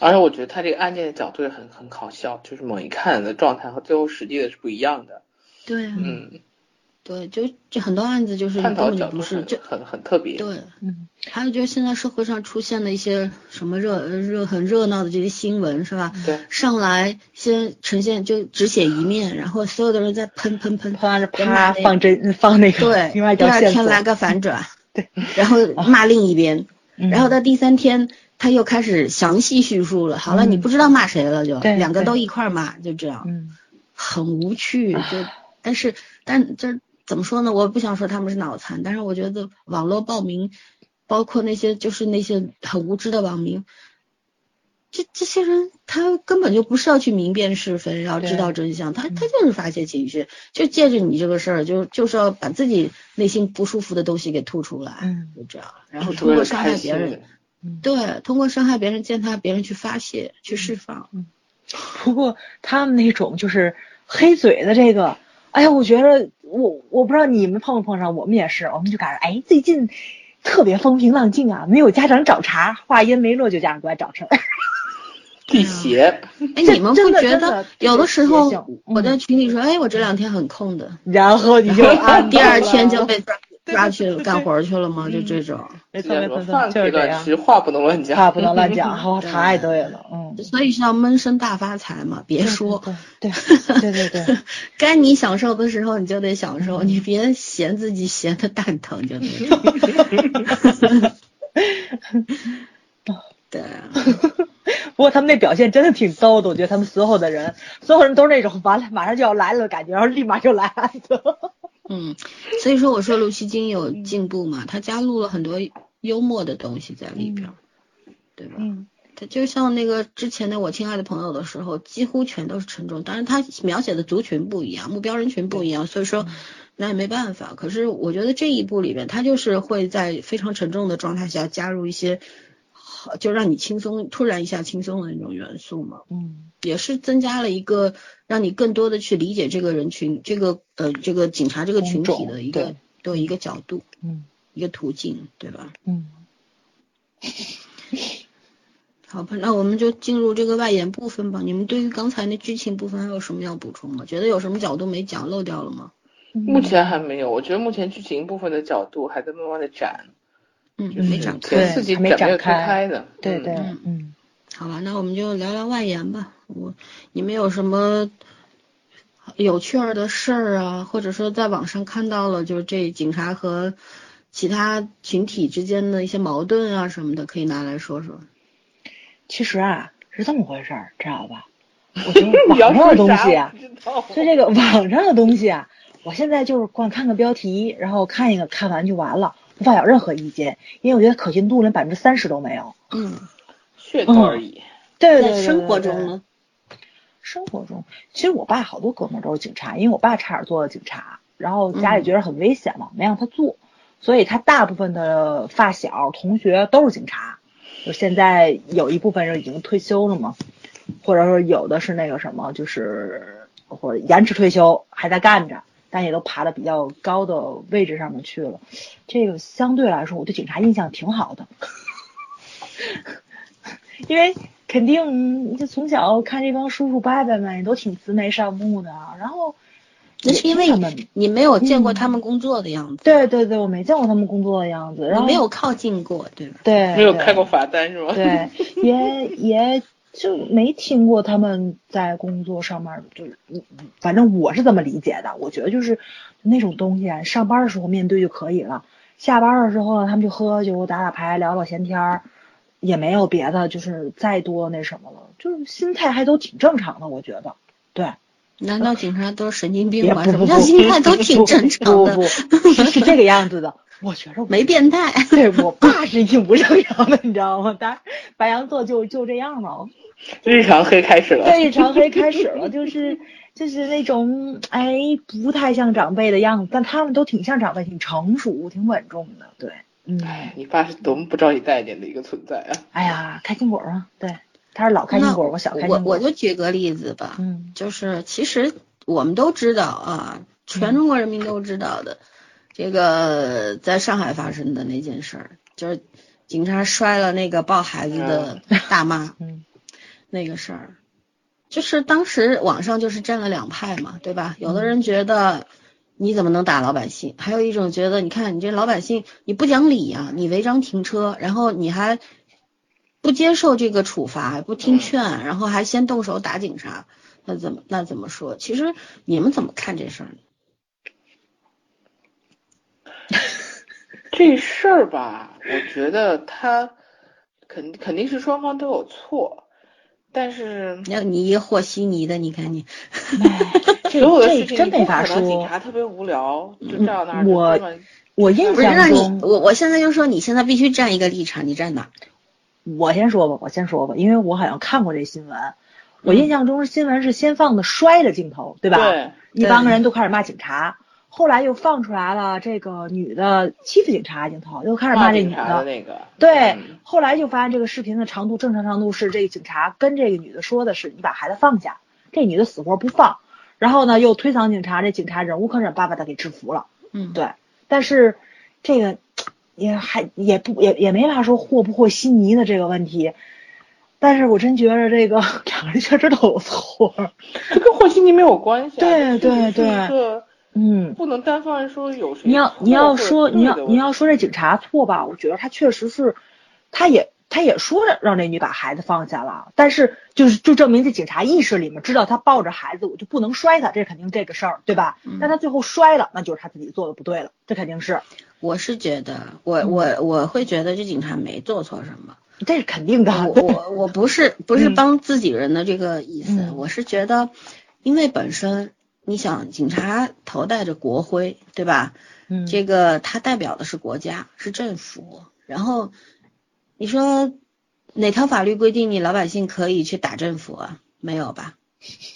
而且我觉得他这个案件的角度也很很搞笑，就是猛一看的状态和最后实际的是不一样的。对。嗯。对，就就很多案子就是根本就不是，就很很特别。对，嗯，还有就是现在社会上出现的一些什么热热很热闹的这些新闻是吧？对。上来先呈现就只写一面，然后所有的人在喷喷喷，喷完了啪放针放那个，对，第二天来个 反转，对，然后骂另一边，然后到第三天他又开始详细叙述了，好了，你不知道骂谁了就，两个都一块骂，就这样，嗯，很无趣，就但是但这。怎么说呢？我不想说他们是脑残，但是我觉得网络报名，包括那些就是那些很无知的网民，这这些人他根本就不是要去明辨是非，然后知道真相，他他就是发泄情绪，就借着你这个事儿，就就是要把自己内心不舒服的东西给吐出来，就这样，然后通过伤害别人，对，通过伤害别人践踏别人去发泄去释放。不过他们那种就是黑嘴的这个。哎呀，我觉得我我不知道你们碰没碰上，我们也是，我们就感觉哎，最近特别风平浪静啊，没有家长找茬，话音没落就家长过来找茬。辟邪。哎，你们不觉得有的时候我在群里说，哎，我这两天很空的，然后你就第二天就被。抓去干活去了吗？就这种，没错没错，就是这样。话不能乱讲，话不能乱讲，哦，太对了，嗯。所以是要闷声大发财嘛，别说。对对对 对，该你享受的时候你就得享受，你别嫌自己闲的蛋疼就 对了。对。不过他们那表现真的挺逗的，我觉得他们所有的人，所有人都是那种完了马上就要来了的感觉，然后立马就来了。嗯，所以说我说卢锡金有进步嘛，他加入了很多幽默的东西在里边，对吧？嗯，他就像那个之前的我亲爱的朋友的时候，几乎全都是沉重。当然，他描写的族群不一样，目标人群不一样，所以说那也没办法。可是我觉得这一部里边，他就是会在非常沉重的状态下加入一些，就让你轻松，突然一下轻松的那种元素嘛。嗯，也是增加了一个让你更多的去理解这个人群，这个呃这个警察这个群体的一个对一个角度，嗯，一个途径，对吧？嗯。好吧，那我们就进入这个外延部分吧。你们对于刚才那剧情部分还有什么要补充吗？觉得有什么角度没讲漏掉了吗？目前还没有，我觉得目前剧情部分的角度还在慢慢的展，嗯，没展开，前四集没展开开的，对对，嗯嗯，好吧，那我们就聊聊外延吧。我你们有什么有趣儿的事儿啊，或者说在网上看到了，就是这警察和其他群体之间的一些矛盾啊什么的，可以拿来说说。其实啊是这么回事儿，知道吧？我觉得 网上的东西啊，就这个网上的东西啊，我现在就是光看个标题，然后看一个，看完就完了，不发表任何意见，因为我觉得可信度连百分之三十都没有。嗯，噱头而已。对对对，生活中呢？生活中，其实我爸好多哥们儿都是警察，因为我爸差点做了警察，然后家里觉得很危险嘛，没让他做，所以他大部分的发小同学都是警察。就现在有一部分人已经退休了嘛，或者说有的是那个什么，就是或者延迟退休还在干着，但也都爬到比较高的位置上面去了。这个相对来说，我对警察印象挺好的，因为肯定就从小看这帮叔叔伯伯们也都挺慈眉善目的，然后那是因为你没有见过他们工作的样子。对对对，我没见过他们工作的样子，然后没有靠近过，对吧？对，没有开过罚单是吗？对，也也就没听过他们在工作上面，就是反正我是这么理解的。我觉得就是那种东西，上班的时候面对就可以了，下班的时候呢，他们就喝喝酒、打打牌、聊聊闲天儿，也没有别的，就是再多那什么了，就是心态还都挺正常的，我觉得，对。难道警察都是神经病吗？什么叫心态都挺正常的？不不，是这个样子的。我觉着没变态。对我爸是一不正常的，你知道吗？但白羊座就就这样嘛。日常黑开始了。日常黑开始了，就是就是那种哎，不太像长辈的样子，但他们都挺像长辈，挺成熟，挺稳重的。对，嗯。哎，你爸是多么不招你待见的一个存在啊！哎呀，开心果啊，对。他是老开心果，我小开心果。我我就举个例子吧，嗯，就是其实我们都知道啊，全中国人民都知道的，这个在上海发生的那件事儿，就是警察摔了那个抱孩子的大妈，嗯，那个事儿，就是当时网上就是站了两派嘛，对吧？有的人觉得你怎么能打老百姓，还有一种觉得你看你这老百姓你不讲理啊，你违章停车，然后你还。不接受这个处罚，不听劝，然后还先动手打警察，那怎么那怎么说？其实你们怎么看这事儿？这事儿吧，我觉得他肯肯定是双方都有错，但是那你一和稀泥的，你看你，所有的事情真没法说。警察特别无聊，就站那儿。我我印象中，我我现在就说，你现在必须站一个立场，你站哪？我先说吧，我先说吧，因为我好像看过这新闻。我印象中新闻是先放的摔的镜头，对吧？对。一帮人都开始骂警察，后来又放出来了这个女的欺负警察镜头，又开始骂这女的。那个。对。后来就发现这个视频的长度正常长度是这个警察跟这个女的说的是你把孩子放下，这女的死活不放，然后呢又推搡警察，这警察忍无可忍，把把她给制服了。嗯。对。但是这个。也还也不也也没法说和不和稀泥的这个问题，但是我真觉得这个两个人确实都有错，这跟和稀泥没有关系。对对对，嗯，不能单方面说有谁。你要你要说你要你要说这警察错吧，我觉得他确实是，他也他也说让那女把孩子放下了，但是就是就证明这警察意识里面知道他抱着孩子我就不能摔他，这肯定这个事儿对吧？但他最后摔了，那就是他自己做的不对了，这肯定是。我是觉得，我我我会觉得这警察没做错什么，这是肯定的。我 我我不是不是帮自己人的这个意思，我是觉得，因为本身你想，警察头戴着国徽，对吧？嗯，这个他代表的是国家，是政府。然后你说哪条法律规定你老百姓可以去打政府啊？没有吧？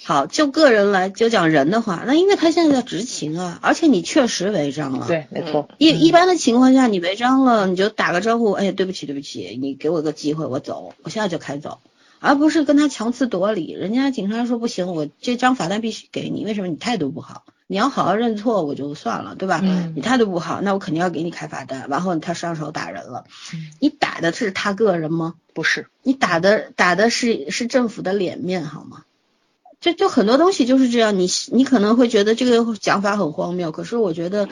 好，就个人来就讲人的话，那因为他现在在执勤啊，而且你确实违章了。对，没错。一一般的情况下，你违章了，你就打个招呼，哎，对不起，对不起，你给我个机会，我走，我现在就开走，而不是跟他强词夺理。人家警察说不行，我这张罚单必须给你，为什么？你态度不好。你要好好认错，我就算了，对吧？嗯。你态度不好，那我肯定要给你开罚单。然后他上手打人了，你打的是他个人吗？不是，你打的打的是是政府的脸面，好吗？就就很多东西就是这样，你你可能会觉得这个讲法很荒谬，可是我觉得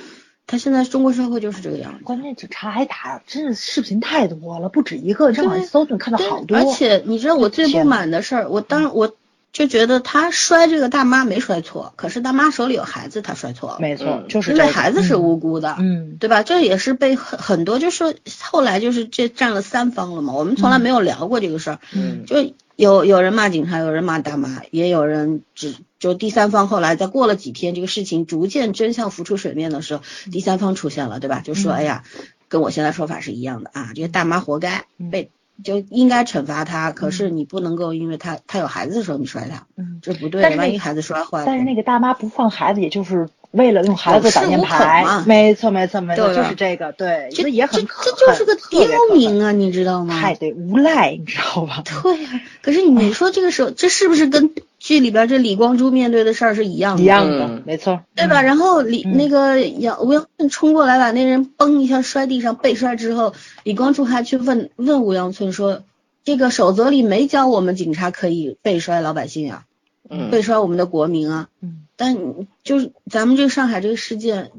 他现在中国社会就是这个样子。关键警察挨打，真的视频太多了，不止一个，正好搜就看到好多。而且你知道我最不满的事儿，我当我就觉得他摔这个大妈没摔错，可是大妈手里有孩子，他摔错了。没错，就是因为孩子是无辜的，嗯，对吧？这也是被很很多，就是后来就是这占了三方了嘛。我们从来没有聊过这个事儿，嗯，就。有有人骂警察，有人骂大妈，也有人只就第三方。后来再过了几天，这个事情逐渐真相浮出水面的时候，第三方出现了，对吧？就说哎呀，跟我现在说法是一样的啊，这个大妈活该被就应该惩罚她。可是你不能够因为她她有孩子的时候你摔她，嗯，这不对，万一孩子摔坏了。但是那个大妈不放孩子，也就是为了用孩子挡箭牌，没错没错没错，就是这个，对，这也很这就是个刁民啊，你知道吗？太对，无赖，你知道吧？对呀，可是你说这个时候，这是不是跟剧里边这李光洙面对的事儿是一样的？一样的，没错，对吧？然后李那个杨吴阳春冲过来把那人嘣一下摔地上，被摔之后，李光洙还去问问吴阳春说：“这个守则里没教我们警察可以被摔老百姓啊，嗯被摔我们的国民啊。”嗯。但就是咱们这个上海这个事件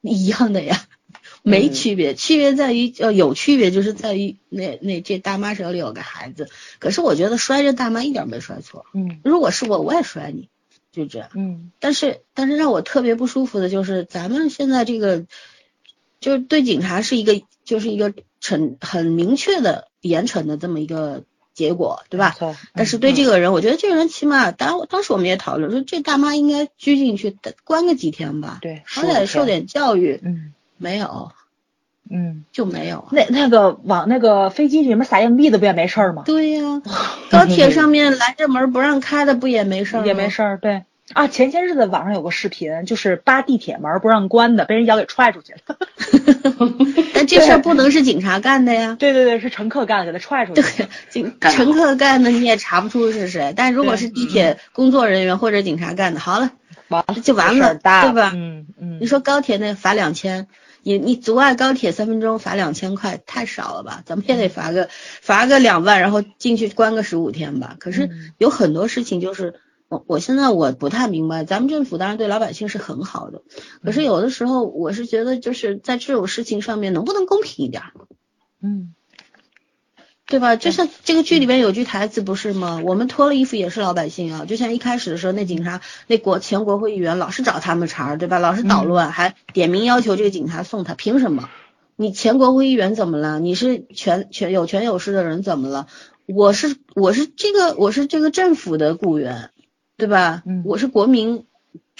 一样的呀，没区别，区别在于呃有区别，就是在于那那这大妈手里有个孩子，可是我觉得摔这大妈一点没摔错，嗯，如果是我我也摔你，就这样，嗯，但是但是让我特别不舒服的就是咱们现在这个就是对警察是一个就是一个惩很明确的严惩的这么一个。结果对吧？但是对这个人，我觉得这个人起码当当时我们也讨论说，这大妈应该拘进去关个几天吧？对，好歹受点教育。嗯，没有，嗯，就没有。那那个往那个飞机里面撒硬币的不也没事儿吗？对呀，高铁上面拦着门不让开的不也没事儿？也没事儿，对。啊，前些日子网上有个视频，就是扒地铁门不让关的，被人一脚给踹出去了。但这事儿不能是警察干的呀。对对对，是乘客干的，给他踹出去。警乘客干的你也查不出是谁，但如果是地铁工作人员或者警察干的，好了，完了就完了，对吧？嗯嗯。你说高铁那罚两千，你你阻碍高铁三分钟罚两千块，太少了吧？咱们也得罚个罚个两万，然后进去关个十五天吧。可是有很多事情就是。我我现在我不太明白，咱们政府当然对老百姓是很好的，可是有的时候我是觉得就是在这种事情上面能不能公平一点？嗯，对吧？就像这个剧里边有句台词不是吗？我们脱了衣服也是老百姓啊！就像一开始的时候，那警察那国前国会议员老是找他们茬，对吧？老是捣乱，还点名要求这个警察送他，凭什么？你前国会议员怎么了？你是权权有权有势的人怎么了？我是我是这个我是这个政府的雇员。对吧？嗯，我是国民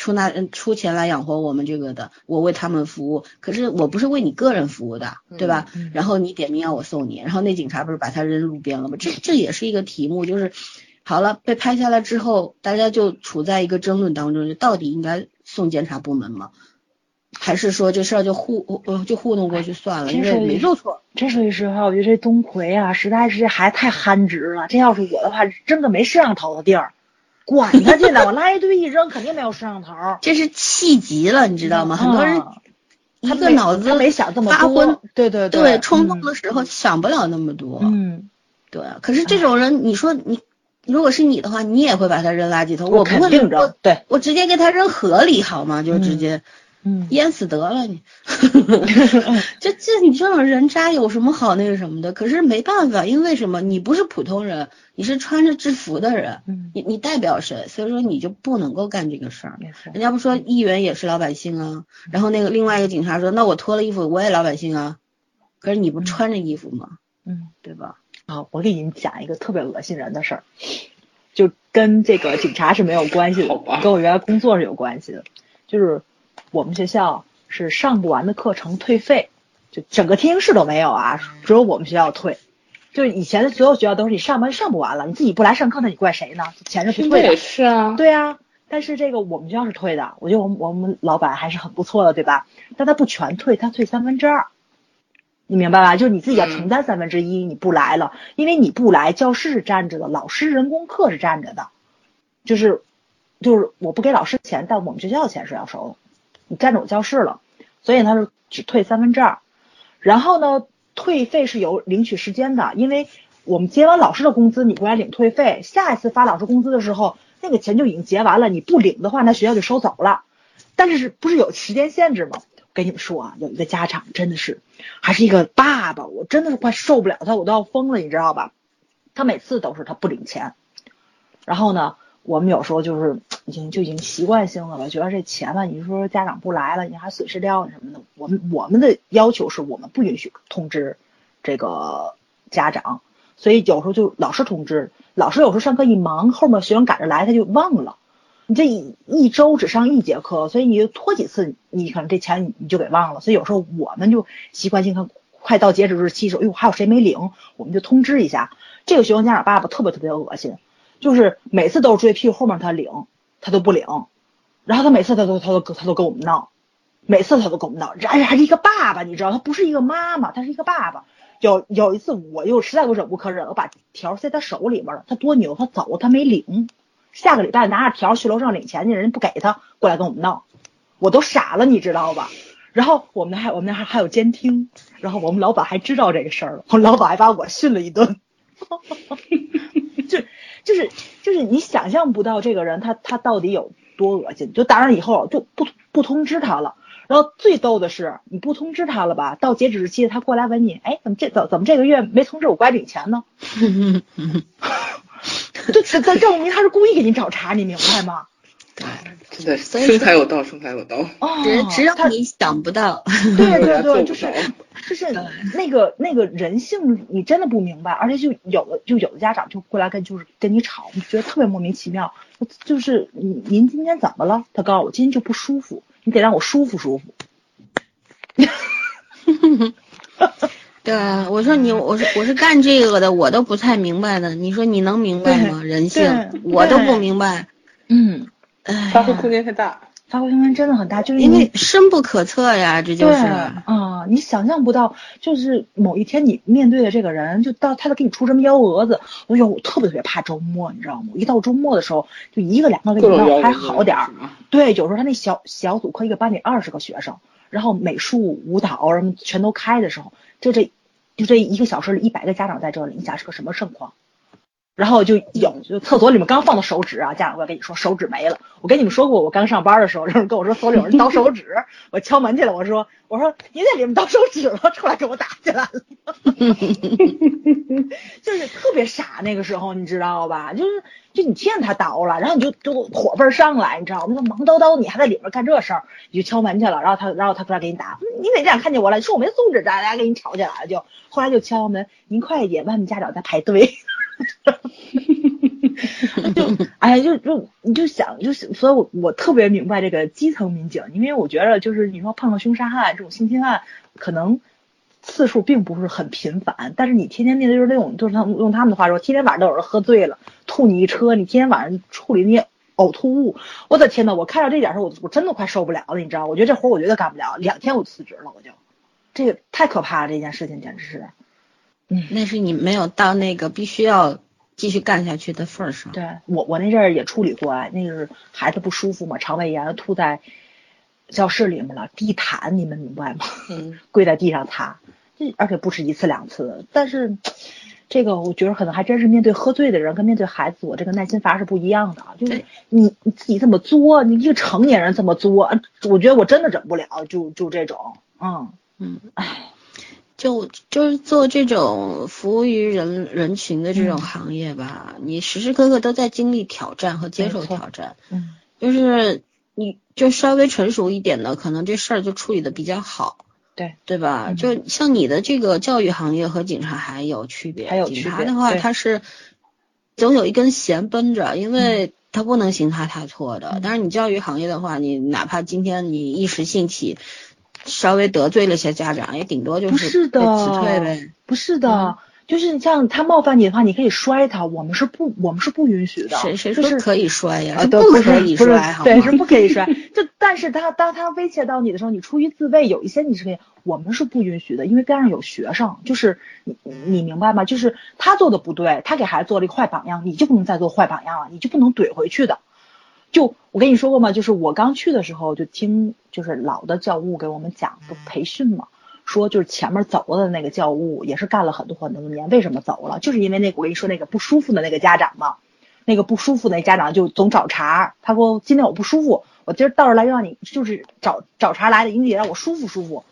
出那出钱来养活我们这个的，我为他们服务。可是我不是为你个人服务的，对吧？然后你点名要我送你，然后那警察不是把他扔路边了吗？这这也是一个题目，就是好了被拍下来之后，大家就处在一个争论当中，就到底应该送监察部门吗？还是说这事儿就糊呃就糊弄过去算了，因为没做错。真说句实话，我觉得这东魁啊，实在是这孩子太憨直了。这要是我的话，真的没摄像头的地儿。管他去呢！我垃圾堆一扔，肯定没有摄像头。这是气急了，你知道吗？很多人一个脑子没想这么多，对对对，冲动的时候想不了那么多。嗯，对。可是这种人，你说你如果是你的话，你也会把他扔垃圾桶？我不会扔，对，我直接给他扔河里好吗？就直接。嗯，淹死得了你，这这你这种人渣有什么好那个什么的？可是没办法，因为什么？你不是普通人，你是穿着制服的人，你你代表谁？所以说你就不能够干这个事儿。人家不说议员也是老百姓啊，然后那个另外一个警察说，那我脱了衣服我也老百姓啊，可是你不穿着衣服吗？嗯，对吧？啊，我给你讲一个特别恶心人的事儿，就跟这个警察是没有关系的，跟我原来工作是有关系的，就是。我们学校是上不完的课程退费，就整个天津市都没有啊，只有我们学校退。就是以前的所有学校都是你上班上不完了，你自己不来上课，那你怪谁呢？钱是不退的。也是啊。对啊，但是这个我们学校是退的，我觉得我们我们老板还是很不错的，对吧？但他不全退，他退三分之二。你明白吧？就是你自己要承担三分之一，你不来了，因为你不来，教室是站着的，老师人工课是站着的，就是，就是我不给老师钱，但我们学校的钱是要收的，你占着我教室了，所以他是只退三分之二，然后呢，退费是有领取时间的，因为我们结完老师的工资，你过来领退费，下一次发老师工资的时候，那个钱就已经结完了，你不领的话，那学校就收走了，但是不是有时间限制吗？跟你们说啊，有一个家长真的是，还是一个爸爸，我真的是快受不了他，我都要疯了，你知道吧？他每次都是他不领钱，然后呢，我们有时候就是已经就已经习惯性的了，觉得这钱吧，你说家长不来了，你还损失掉什么的，我们我们的要求是我们不允许通知这个家长，所以有时候就老师通知，老师有时候上课一忙，后面学生赶着来他就忘了。你这一一周只上一节课，所以你就拖几次，你可能这钱你就给忘了。所以有时候我们就习惯性看，快到截止日期时候，哟，还有谁没领，我们就通知一下。这个学生家长爸爸特别特别恶心，就是每次都是追屁股后面他领，他都不领，然后他每次他都他都他都跟我们闹，每次他都跟我们闹，而且还是一个爸爸，你知道，他不是一个妈妈，他是一个爸爸。有有一次我又实在我忍无可忍，我把条塞他手里边了，他多牛，他走他没领。下个礼拜拿着条去楼上领钱去，人家不给他，过来跟我们闹，我都傻了，你知道吧？然后我们那还我们那还还有监听，然后我们老板还知道这个事儿了，我老板还把我训了一顿，就 就是就是你想象不到这个人他他到底有多恶心，就当然以后就不不通知他了。然后最逗的是你不通知他了吧？到截止日期他过来问你，哎，怎么这怎怎么这个月没通知我该领钱呢？这这这证明他是故意给你找茬，你明白吗？对，真的是生财有道，生财有道。哦，只要你想不到。对对对，就是就是那个那个人性，你真的不明白。而且就有的就有的家长就过来跟就是跟你吵，你觉得特别莫名其妙。就是您您今天怎么了？他告诉我今天就不舒服，你得让我舒服舒服。对啊，我说你，我是我是干这个的，我都不太明白的。你说你能明白吗？人性，我都不明白。嗯，发挥空间太大，发挥空间真的很大，就是因为深不可测呀，这就是啊，你想象不到，就是某一天你面对的这个人，就到他都给你出什么幺蛾子。哎呦，我特别特别怕周末，你知道吗？一到周末的时候，就一个两个给你闹还好点儿。对，有时候他那小小组课一个班里二十个学生，然后美术、舞蹈什么全都开的时候。就这，就这一个小时里，一百个家长在这里，你想是个什么盛况？然后就有，就厕所里面刚放的手纸啊，家长过来跟你说手纸没了。我跟你们说过，我刚上班的时候，有人跟我说厕所里有人 倒手纸，我敲门去了，我说我说您在里面倒手纸了，出来跟我打起来了。就是特别傻那个时候，你知道吧？就是就你见他倒了，然后你就就火倍上来，你知道吗？那忙叨叨，你还在里面干这事儿，你就敲门去了，然后他然后他出来给你打，你哪天看见我了？你说我没素质，咱俩给你吵起来了，就后来就敲门，您快一点，外面家长在排队。就哎呀，就就你就想，就是所以，我我特别明白这个基层民警，因为我觉得就是你说碰到凶杀案这种性侵案，可能次数并不是很频繁，但是你天天面对就是那种，就是他们用他们的话说，天天晚上都有人喝醉了吐你一车，你天天晚上处理那些呕吐物，我的天呐，我看到这点时候，我我真的快受不了了，你知道？我觉得这活我绝对干不了，两天我辞职了，我就这个太可怕了，这件事情简直是。嗯，那是你没有到那个必须要继续干下去的份上。对我，我那阵儿也处理过，那个是孩子不舒服嘛，肠胃炎吐在教室里面了，地毯你们明白吗？嗯，跪在地上擦，这而且不是一次两次。但是这个我觉得可能还真是面对喝醉的人跟面对孩子，我这个耐心阀是不一样的。就是你你自己这么作，你一个成年人这么作，我觉得我真的忍不了。就就这种，嗯嗯，唉。就就是做这种服务于人人群的这种行业吧，你时时刻刻都在经历挑战和接受挑战。嗯，就是你就稍微成熟一点的，可能这事儿就处理的比较好。对，对吧？就像你的这个教育行业和警察还有区别。还有区别。警察的话，他是总有一根弦绷着，因为他不能行差踏错的。但是你教育行业的话，你哪怕今天你一时兴起。稍微得罪了些家长，也顶多就是不是的，辞退呗。不是的，就是像他冒犯你的话，你可以摔他，我们是不，我们是不允许的。谁谁就是说可以摔呀？不可以摔，好对，是不可以摔。就但是他当他威胁到你的时候，你出于自卫，有一些你是可以，我们是不允许的，因为边上有学生，就是你你明白吗？就是他做的不对，他给孩子做了一个坏榜样，你就不能再做坏榜样了，你就不能怼回去的。就我跟你说过吗？就是我刚去的时候，就听就是老的教务给我们讲，不培训嘛，说就是前面走了的那个教务也是干了很多很多年，为什么走了？就是因为那个我跟你说那个不舒服的那个家长嘛，那个不舒服那家长就总找茬，他说今天我不舒服，我今儿到这儿来让你就是找找茬来的，你得让我舒服舒服。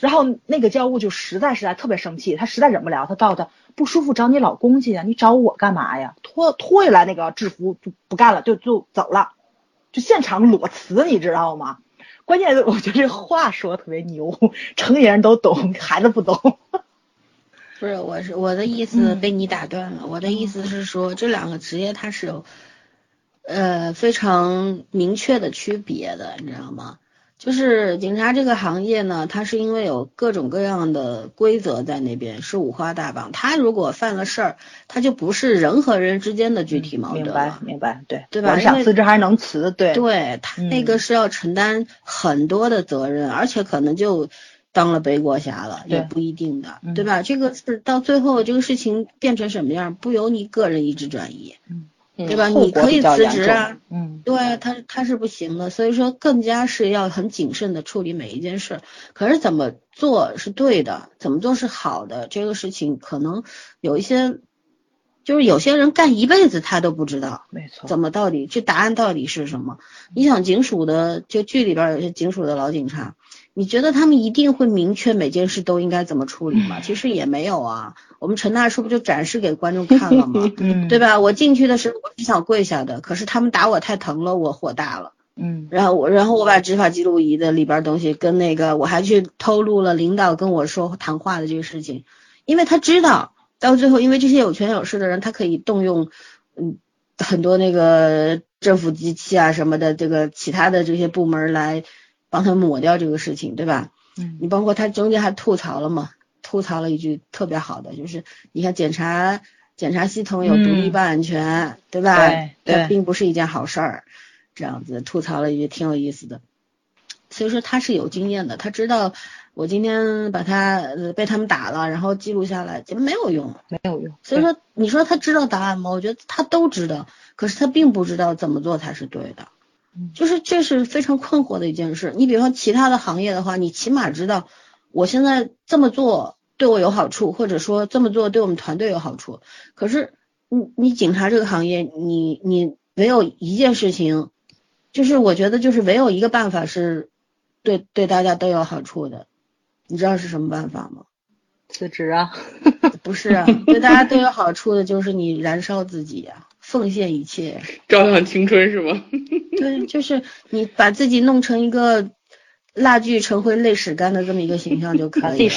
然后那个教务就实在实在特别生气，他实在忍不了，他告诉他不舒服找你老公去呀，你找我干嘛呀？脱脱下来那个制服就不干了，就就走了，现场裸辞，你知道吗？关键我觉得这话说特别牛，成年人都懂，孩子不懂。不是，我是我的意思被你打断了。我的意思是说，这两个职业它是有呃非常明确的区别的，你知道吗？就是警察这个行业呢，它是因为有各种各样的规则在那边，是五花大绑。他如果犯了事儿，他就不是人和人之间的具体矛盾明白了。明白，对对吧想辞职还是能辞，对对他那个嗯是要承担很多的责任，而且可能就当了背锅侠了，也对不一定的，嗯对吧？这个是到最后这个事情变成什么样，不由你个人意志转移，对吧？你可以辞职啊，嗯，对，他他是不行的，所以说更加是要很谨慎的处理每一件事。可是怎么做是对的，怎么做是好的，这个事情可能有一些，就是有些人干一辈子他都不知道。没错，怎么到底这答案到底是什么？你想警署的，就剧里边有些警署的老警察，你觉得他们一定会明确每件事都应该怎么处理吗？其实也没有啊。我们陈大叔不就展示给观众看了吗？嗯，对吧？我进去的时候我是想跪下的，可是他们打我太疼了，我火大了。嗯然后我，然后我把执法记录仪的里边东西跟那个，我还去透露了领导跟我说谈话的这个事情，因为他知道到最后，因为这些有权有势的人，他可以动用嗯很多那个政府机器啊什么的，这个其他的这些部门来帮他抹掉这个事情，对吧？嗯你包括他中间还吐槽了嘛，吐槽了一句特别好的，就是你看检查检查系统有独立嗯办案权，对吧？对对并不是一件好事儿，这样子吐槽了一句挺有意思的。所以说他是有经验的，他知道我今天把他呃被他们打了，然后记录下来，这没有用。没有用，所以说，你说他知道答案吗？我觉得他都知道，可是他并不知道怎么做才是对的嗯。就是这是非常困惑的一件事。你比方其他的行业的话，你起码知道我现在这么做对我有好处，或者说这么做对我们团队有好处。可是你你警察这个行业，你你没有一件事情，就是我觉得就是没有一个办法是对对大家都有好处的。你知道是什么办法吗？辞职啊，不是啊，对大家都有好处的就是你燃烧自己呀、奉献一切。照亮青春是吗？对，就是你把自己弄成一个蜡炬成灰泪始干的这么一个形象就可以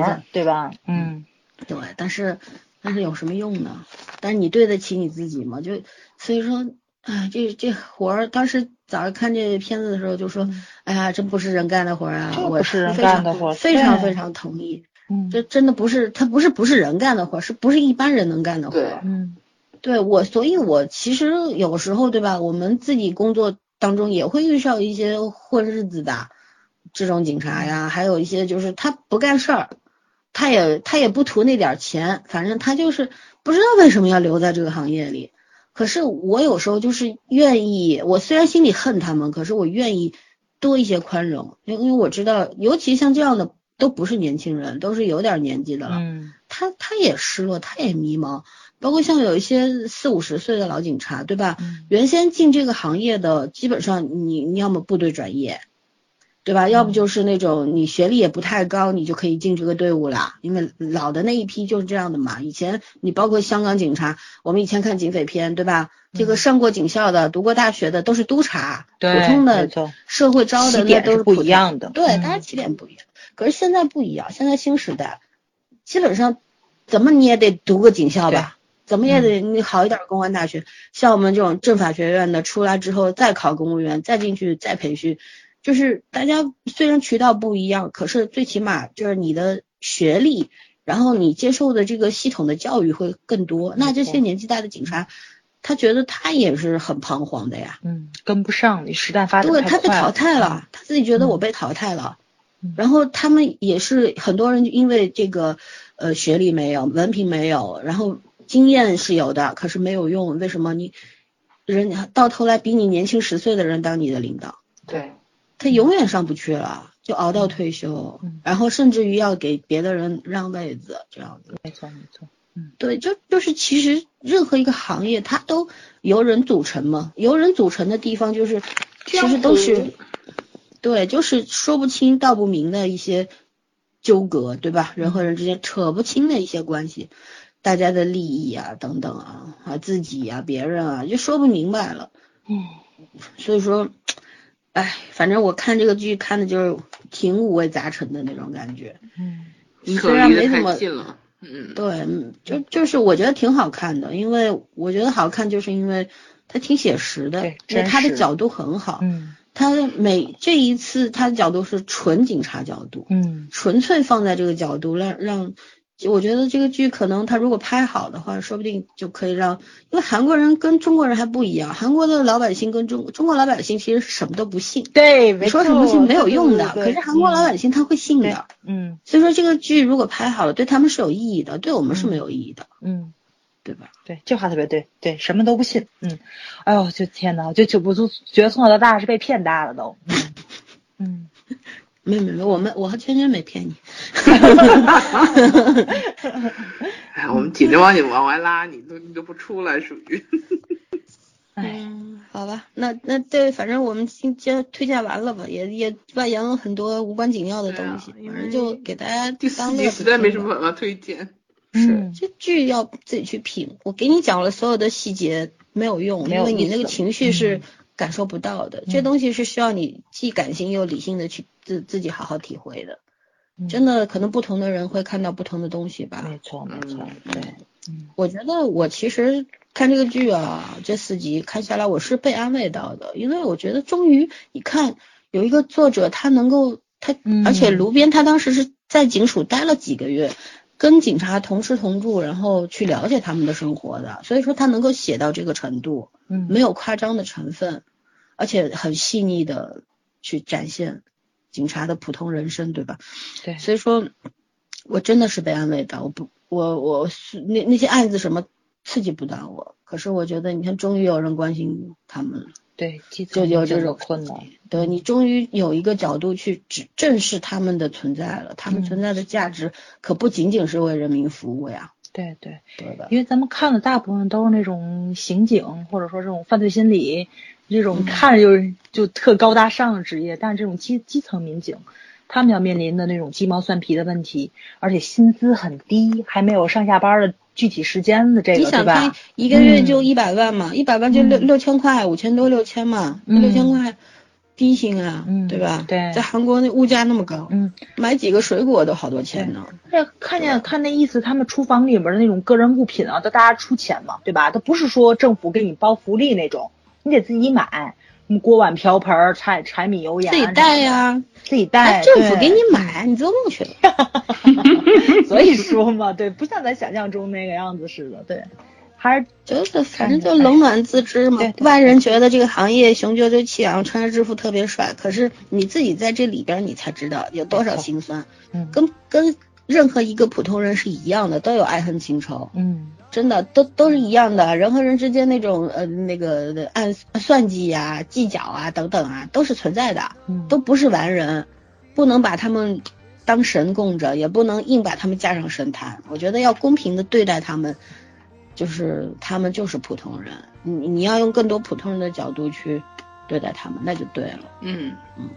了，对吧？嗯，对，但是但是有什么用呢？但是你对得起你自己吗？就所以说，哎，这这活儿，当时早上看这片子的时候就说，哎呀，真不是人干的活儿啊！这我不是人非常干的活儿非常非常同意。嗯这真的不是，他不是不是人干的活儿，是不是一般人能干的活儿？对嗯对我，所以我其实有时候，对吧？我们自己工作当中也会遇上一些混日子的这种警察呀，还有一些就是他不干事儿，他也他也不图那点儿钱，反正他就是不知道为什么要留在这个行业里。可是我有时候就是愿意，我虽然心里恨他们，可是我愿意多一些宽容，因因为我知道，尤其像这样的都不是年轻人，都是有点年纪的了。嗯他他也失落，他也迷茫，包括像有一些四五十岁的老警察，对吧？嗯原先进这个行业的，基本上你你要么部队转业，对吧？要不就是那种你学历也不太高，你就可以进这个队伍啦，因为老的那一批就是这样的嘛。以前你包括香港警察，我们以前看警匪片，对吧？这个上过警校的、读过大学的都是督察，普通的社会招的那都是普通一样的对，嗯大家起点不一样。可是现在不一样，现在新时代，基本上怎么你也得读个警校吧，怎么也得你好一点公安大学。像我们这种政法学院的出来之后再考公务员，再进去再培训，就是大家虽然渠道不一样，可是最起码就是你的学历。然后你接受的这个系统的教育会更多。那这些年纪大的警察，他觉得他也是很彷徨的呀。嗯，跟不上你时代发展对，他被淘汰嗯了，他自己觉得我被淘汰了。然后他们也是很多人因为这个呃学历没有，文凭没有，然后经验是有的，可是没有用。为什么你人家到头来比你年轻十岁的人当你的领导？对，他永远上不去了，就熬到退休，嗯然后甚至于要给别的人让位子这样子。没错没错，对，就就是其实任何一个行业它都由人组成嘛，由人组成的地方就是其实都是对，就是说不清道不明的一些纠葛，对吧？人和人之间扯不清的一些关系，大家的利益啊等等啊啊自己啊别人啊就说不明白了。嗯，所以说，哎，反正我看这个剧看的就是挺五味杂陈的那种感觉。嗯你虽然没怎么太近了，嗯，对，嗯就就是我觉得挺好看的，因为我觉得好看，就是因为它挺写实的对，它的角度很好，嗯它每这一次它的角度是纯警察角度，嗯纯粹放在这个角度让让，我觉得这个剧可能他如果拍好的话，说不定就可以让，因为韩国人跟中国人还不一样，韩国的老百姓跟中中国老百姓其实什么都不信，对，你说什么是没有用的，可是韩国老百姓姓他会信的，嗯所以说这个剧如果拍好了，对他们是有意义的，对我们是没有意义的，嗯。对吧？对，这话特别对，对，什么都不信，嗯，哎呦，就天呐，就就不就觉得从小到大是被骗大了都，嗯嗯，没没没，我们我和圈圈没骗你。哎，我们紧着往你往外拉，你都你都不出来，属于。哎，嗯，好吧，那那对，反正我们今天推荐完了吧，也也外延了很多无关紧要的东西，因反正就给大家第四当乐子集实在没什么办法推荐。是嗯这剧要自己去品，我给你讲了所有的细节没有用，有因为你那个情绪是嗯感受不到的，这嗯东西是需要你既感性又理性的去自自己好好体会的。嗯真的，可能不同的人会看到不同的东西吧。没错没错，嗯对，嗯我觉得我其实看这个剧啊，这四集看下来，我是被安慰到的，因为我觉得终于你看有一个作者他能够他，嗯而且卢边他当时是在警署待了几个月，跟警察同吃同住，然后去了解他们的生活的，所以说他能够写到这个程度，嗯没有夸张的成分，而且很细腻的去展现警察的普通人生，对吧？对，所以说，我真的是被安慰到，我不，我我是那那些案子什么刺激不到我，可是我觉得你看，终于有人关心他们了，对，基就有这种困难，对你终于有一个角度去指正视他们的存在了，他们嗯存在的价值可不仅仅是为人民服务呀，对对，对的？因为咱们看的大部分都是那种刑警，或者说这种犯罪心理这种嗯看着就是就特高大上的职业，但是这种基基层民警，他们要面临的那种鸡毛蒜皮的问题，而且薪资很低，还没有上下班的具体时间的这个，对你想他吧？一个月就嗯一百万嘛，一百万就六嗯六千块，五千多六千嘛，嗯六千块低薪啊，嗯对吧？对在韩国那物价那么高，嗯，买几个水果都好多钱呢。这看见看那意思，他们厨房里边的那种个人物品啊，都大家出钱嘛，对吧？它不是说政府给你包福利那种，你得自己买，什么锅碗瓢盆、柴柴米油盐自己带呀、自己带，哎，政府给你买，你做梦去了。所以说嘛，对，不像咱想象中那个样子似的，对，还是就是反正就冷暖自知嘛。对。对外人觉得这个行业雄赳赳气昂，穿着制服特别帅，可是你自己在这里边，你才知道有多少心酸，嗯跟跟任何一个普通人是一样的，都有爱恨情仇。嗯真的都都是一样的，人和人之间那种呃那个暗算计呀、计较啊等等啊，都是存在的，嗯，都不是完人，不能把他们当神供着，也不能硬把他们架上神坛。我觉得要公平的对待他们，就是他们就是普通人，你你要用更多普通人的角度去对待他们，那就对了。嗯嗯，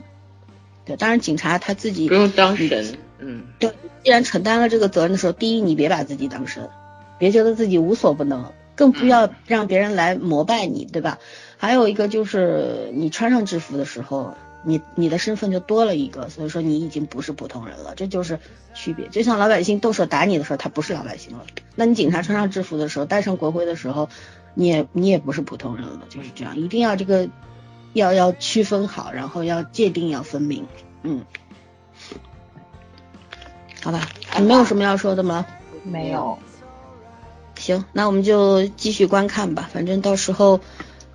对，当然警察他自己不用当神。嗯，对，既然承担了这个责任的时候，第一，你别把自己当神，别觉得自己无所不能，更不要让别人来膜拜你，对吧？还有一个就是你穿上制服的时候，你你的身份就多了一个，所以说你已经不是普通人了，这就是区别。就像老百姓动手打你的时候，他不是老百姓了；那你警察穿上制服的时候，戴上国徽的时候，你也你也不是普通人了，就是这样，一定要这个要要区分好，然后要界定要分明，嗯。好吧，你没有什么要说的吗？没有。行，那我们就继续观看吧。反正到时候，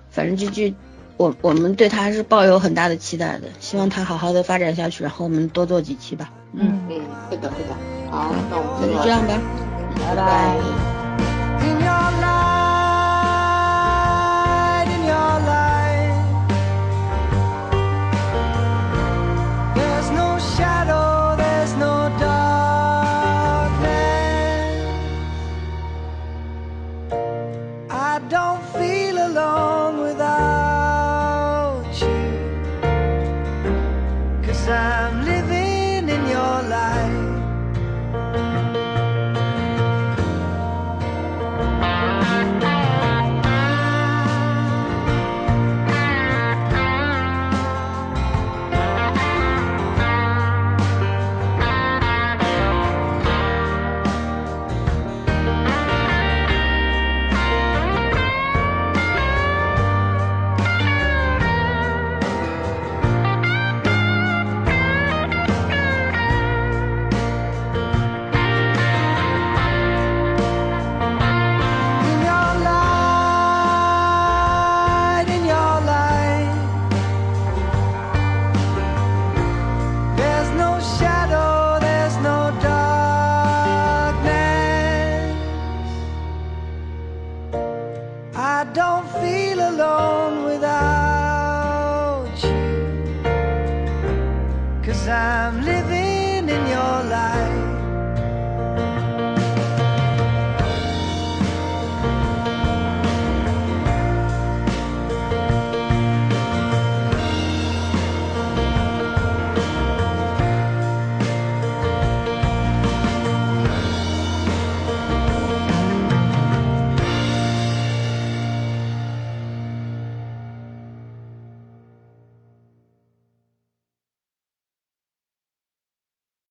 反正这剧，我我们对他还是抱有很大的期待的。希望他好好的发展下去，然后我们多做几期吧。嗯嗯，会的会的。好，那我们就这样吧，拜拜。